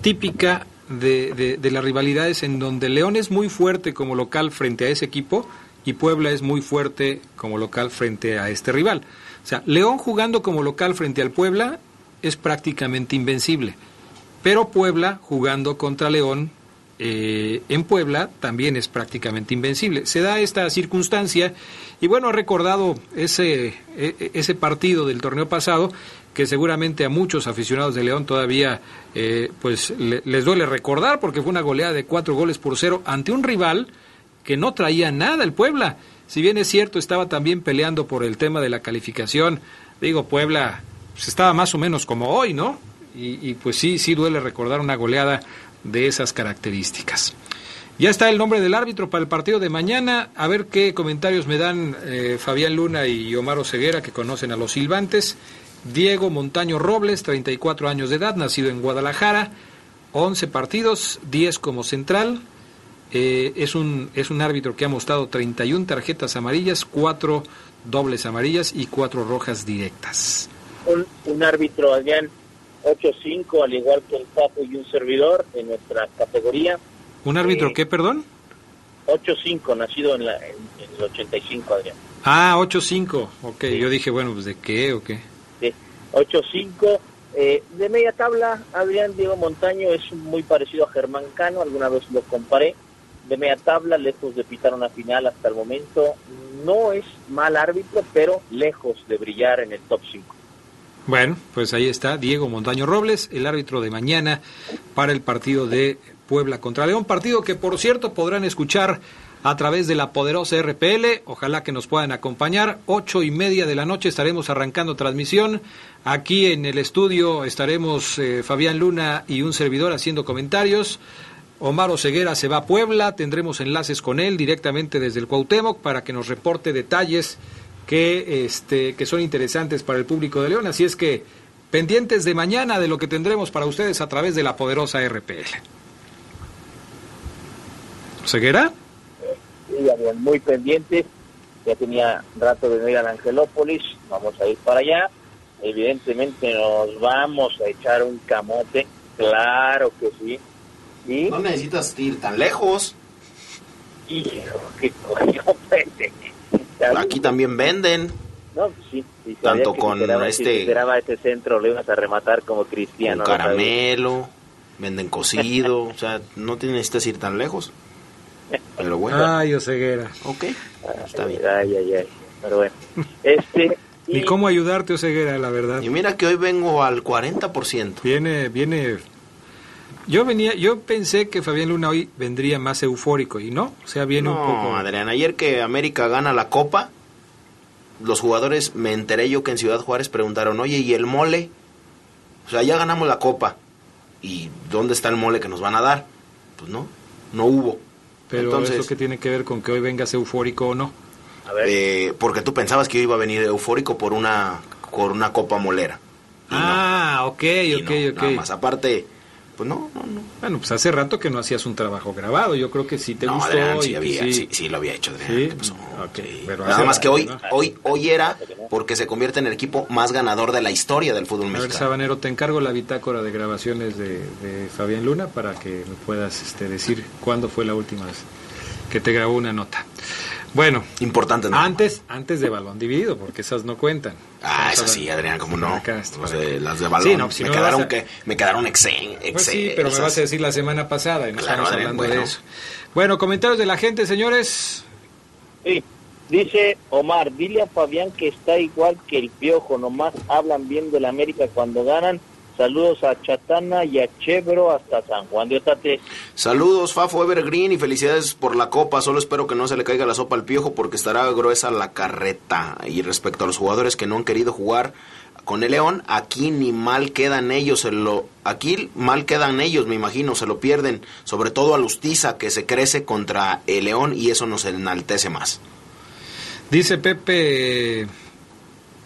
típica de, de, las rivalidades en donde León es muy fuerte como local frente a ese equipo y Puebla es muy fuerte como local frente a este rival. O sea, León jugando como local frente al Puebla es prácticamente invencible, pero Puebla jugando contra León eh, en Puebla también es prácticamente invencible. Se da esta circunstancia y bueno, ha recordado ese, e, e, ese partido del torneo pasado que seguramente a muchos aficionados de León todavía eh, pues les duele recordar porque fue una goleada de cuatro goles por cero ante un rival que no traía nada el Puebla. Si bien es cierto, estaba también peleando por el tema de la calificación. Digo, Puebla pues, estaba más o menos como hoy, ¿no? Y, pues sí, sí duele recordar una goleada de esas características. Ya está el nombre del árbitro para el partido de mañana. A ver qué comentarios me dan eh, Fabián Luna y Omar Ceguera, que conocen a los silbantes. Diego Montaño Robles, 34 años de edad, nacido en Guadalajara, 11 partidos, 10 como central. Eh, es, un, es un árbitro que ha mostrado 31 tarjetas amarillas, 4 dobles amarillas y 4 rojas directas. Un, un árbitro, Adrián, 8-5, al igual que el Papo y un servidor en nuestra categoría. ¿Un árbitro eh, qué, perdón? 8-5, nacido en, la, en, el 85, Adrián. Ah, 8-5, ok, yo dije, bueno, pues de qué o qué. Sí, 8-5. Eh, de media tabla, Adrián Diego Montaño es muy parecido a Germán Cano, alguna vez lo comparé. De media tabla, lejos de pitar una final hasta el momento. No es mal árbitro, pero lejos de brillar en el top 5. Bueno, pues ahí está Diego Montaño Robles, el árbitro de mañana para el partido de Puebla contra León. Partido que, por cierto, podrán escuchar a través de la poderosa RPL. Ojalá que nos puedan acompañar. Ocho y media de la noche estaremos arrancando transmisión. Aquí en el estudio estaremos eh, Fabián Luna y un servidor haciendo comentarios. Omar Ceguera se va a Puebla. Tendremos enlaces con él directamente desde el Cuauhtémoc para que nos reporte detalles que, este, que son interesantes para el público de León. Así es que pendientes de mañana de lo que tendremos para ustedes a través de la poderosa RPL. ¿Ceguera? Sí, muy pendientes. Ya tenía rato de no ir a Angelópolis. Vamos a ir para allá. Evidentemente nos vamos a echar un camote. Claro que sí. No necesitas ir tan lejos. Hijo, qué coño, Aquí también venden. No, sí, Tanto con este. Si esperaba este centro, lo ibas a rematar como cristiano. Con caramelo, venden cocido, o sea, no necesitas ir tan lejos. Pero bueno. Ay, Oseguera. Ok, está bien. Ay, ay, ay. Pero bueno. Este. Ni cómo ayudarte, Oseguera, la verdad. Y mira que hoy vengo al 40%. Viene, viene yo venía, yo pensé que Fabián Luna hoy vendría más eufórico y no, o sea, viene un poco. Adrián, ayer que América gana la Copa, los jugadores, me enteré yo que en Ciudad Juárez preguntaron, oye, ¿y el mole? O O sea, ya ganamos la copa. ¿Y dónde está el mole que nos van a dar? Pues no, no hubo. Pero Entonces, eso que tiene que ver con que hoy vengas eufórico o no. Eh, porque tú pensabas que yo iba a venir eufórico por una, por una copa molera. Ah, ok, ok, ok. Nada más, aparte, pues no, no, no. Bueno, pues hace rato que no hacías un trabajo grabado. Yo creo que sí te No, gustó. Adrián, sí, había, sí. sí, sí lo había hecho, Adrián. Sí, ¿Qué pasó? ok, pero Nada más que hoy, hoy, hoy era porque se convierte en el equipo más ganador de la historia del fútbol A ver, mexicano. Sabanero, te encargo la bitácora de grabaciones de, de Fabián Luna para que me puedas este, decir cuándo fue la última vez que te grabó una nota. Bueno, importante. Antes, antes de balón dividido, porque esas no cuentan. Ah, Esas eso sí, Adrián, cómo no. Acá, Las de, las de balón. Sí, no, pues si me, no quedaron a- que, me quedaron exen, Pues sí, exen- pero me esas. vas a decir la semana pasada y no Claro, estamos Adrián, hablando de bueno. eso. Bueno, comentarios de la gente, señores. Sí, dice Omar, dile a Fabián que está igual que el piojo, nomás hablan bien del América cuando ganan. Saludos a Chatana y a Chevro hasta San Juan de Otate. Saludos, Fafo Evergreen, y felicidades por la copa. Solo espero que no se le caiga la sopa al piojo porque estará gruesa la carreta. Y respecto a los jugadores que no han querido jugar con el León, aquí ni mal quedan ellos. Se lo, aquí mal quedan ellos, me imagino, se lo pierden. Sobre todo a Lustiza, que se crece contra el León y eso nos enaltece más. Dice Pepe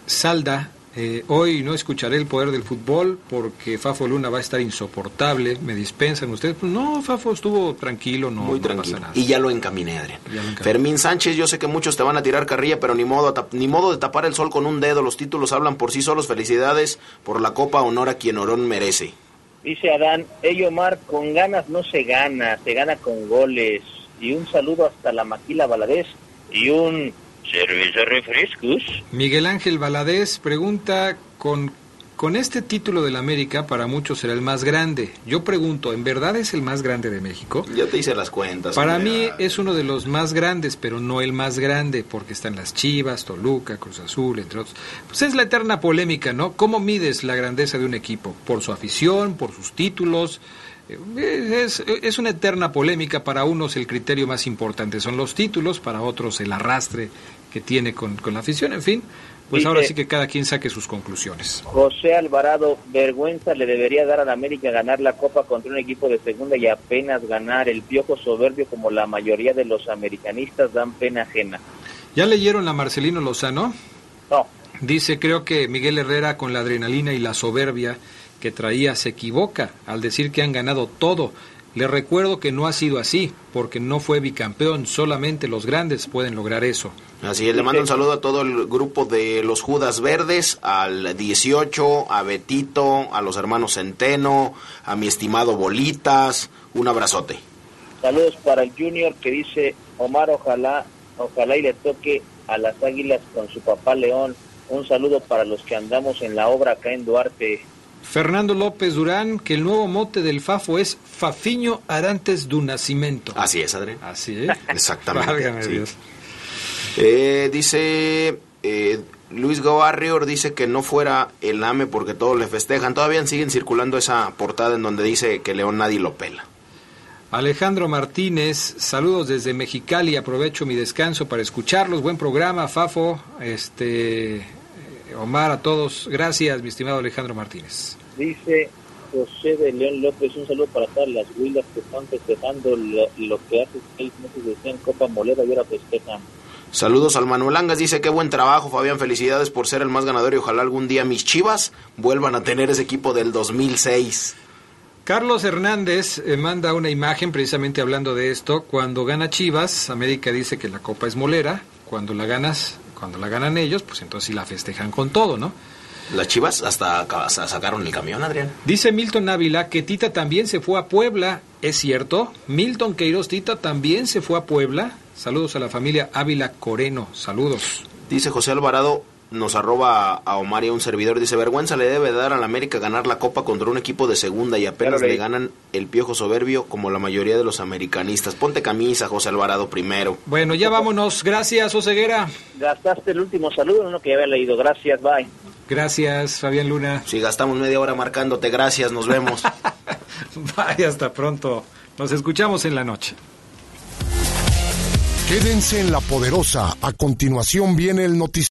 Salda, eh, hoy no escucharé el poder del fútbol porque Fafo Luna va a estar insoportable. ¿Me dispensan ustedes? Pues no, Fafo estuvo tranquilo, no, Muy no tranquilo. pasa nada. Y ya lo encaminé, Adrián. Ya lo encaminé. Fermín Sánchez, yo sé que muchos te van a tirar carrilla, pero ni modo, ni modo de tapar el sol con un dedo. Los títulos hablan por sí solos. Felicidades por la copa, honor a quien orón merece. Dice Adán, hey Omar, con ganas no se gana, se gana con goles. Y un saludo hasta la Maquila Valadez y un cerveza refrescos. Miguel Ángel Valadez pregunta, con, con este título del América para muchos será el más grande. Yo pregunto, ¿en verdad es el más grande de México? Ya te hice las cuentas. Para mí es uno de los más grandes, pero no el más grande, porque están las Chivas, Toluca, Cruz Azul, entre otros. Pues es la eterna polémica, ¿no? ¿Cómo mides la grandeza de un equipo? ¿Por su afición? ¿Por sus títulos? Eh, Es, es una eterna polémica. Para unos el criterio más importante son los títulos, para otros el arrastre que tiene con, con la afición. En fin, pues Dice- ahora sí que cada quien saque sus conclusiones. José Alvarado, vergüenza le debería dar a la América ganar la Copa contra un equipo de segunda y apenas ganar. El piojo soberbio, como la mayoría de los americanistas, dan pena ajena. ¿Ya leyeron a Marcelino Lozano? No. Dice, creo que Miguel Herrera con la adrenalina y la soberbia que traía se equivoca al decir que han ganado todo. Le recuerdo que no ha sido así, porque no fue bicampeón, solamente los grandes pueden lograr eso. Así es, le mando un saludo a todo el grupo de los Judas Verdes, al 18, a Betito, a los hermanos Centeno, a mi estimado Bolitas. Un abrazote. Saludos para el Junior que dice, Omar, ojalá, ojalá y le toque a las Águilas con su papá León. Un saludo para los que andamos en la obra acá en Duarte. Fernando López Durán, que el nuevo mote del Fafo es Fafiño Arantes du Nacimiento. Así es, Adrián. Así es. Exactamente. Sí. Dios. Eh, dice eh, Luis Goarrior, dice que no fuera el AME porque todos le festejan. Todavía siguen circulando esa portada en donde dice que León nadie lo pela. Alejandro Martínez, saludos desde Mexicali, aprovecho mi descanso para escucharlos. Buen programa, Fafo, este, Omar, a todos. Gracias, mi estimado Alejandro Martínez. Dice José de León López, un saludo para todas las huilas que están festejando lo, lo que hace seis meses decían Copa Molera y ahora festejan. Saludos al Manuel Angas, dice qué buen trabajo, Fabián, felicidades por ser el más ganador y ojalá algún día mis chivas vuelvan a tener ese equipo del 2006. Carlos Hernández eh, manda una imagen precisamente hablando de esto. Cuando gana Chivas, América dice que la copa es molera. Cuando la ganas, cuando la ganan ellos, pues entonces sí la festejan con todo, ¿no? Las chivas hasta, hasta sacaron el camión, Adrián. Dice Milton Ávila que Tita también se fue a Puebla. ¿Es cierto? Milton Queiroz Tita también se fue a Puebla. Saludos a la familia Ávila Coreno. Saludos. Dice José Alvarado, nos arroba a Omar y a un servidor, dice, vergüenza le debe dar a la América ganar la copa contra un equipo de segunda y apenas Claro, le ganan el piojo soberbio como la mayoría de los americanistas. Ponte camisa, José Alvarado, primero. Bueno, ya vámonos. Gracias, Oseguera. Gastaste el último saludo, uno que ya había leído. Gracias, bye. Gracias, Fabián Luna. Si gastamos media hora marcándote, gracias, nos vemos. Bye, hasta pronto. Nos escuchamos en la noche. Quédense en la poderosa. A continuación viene el noticiero.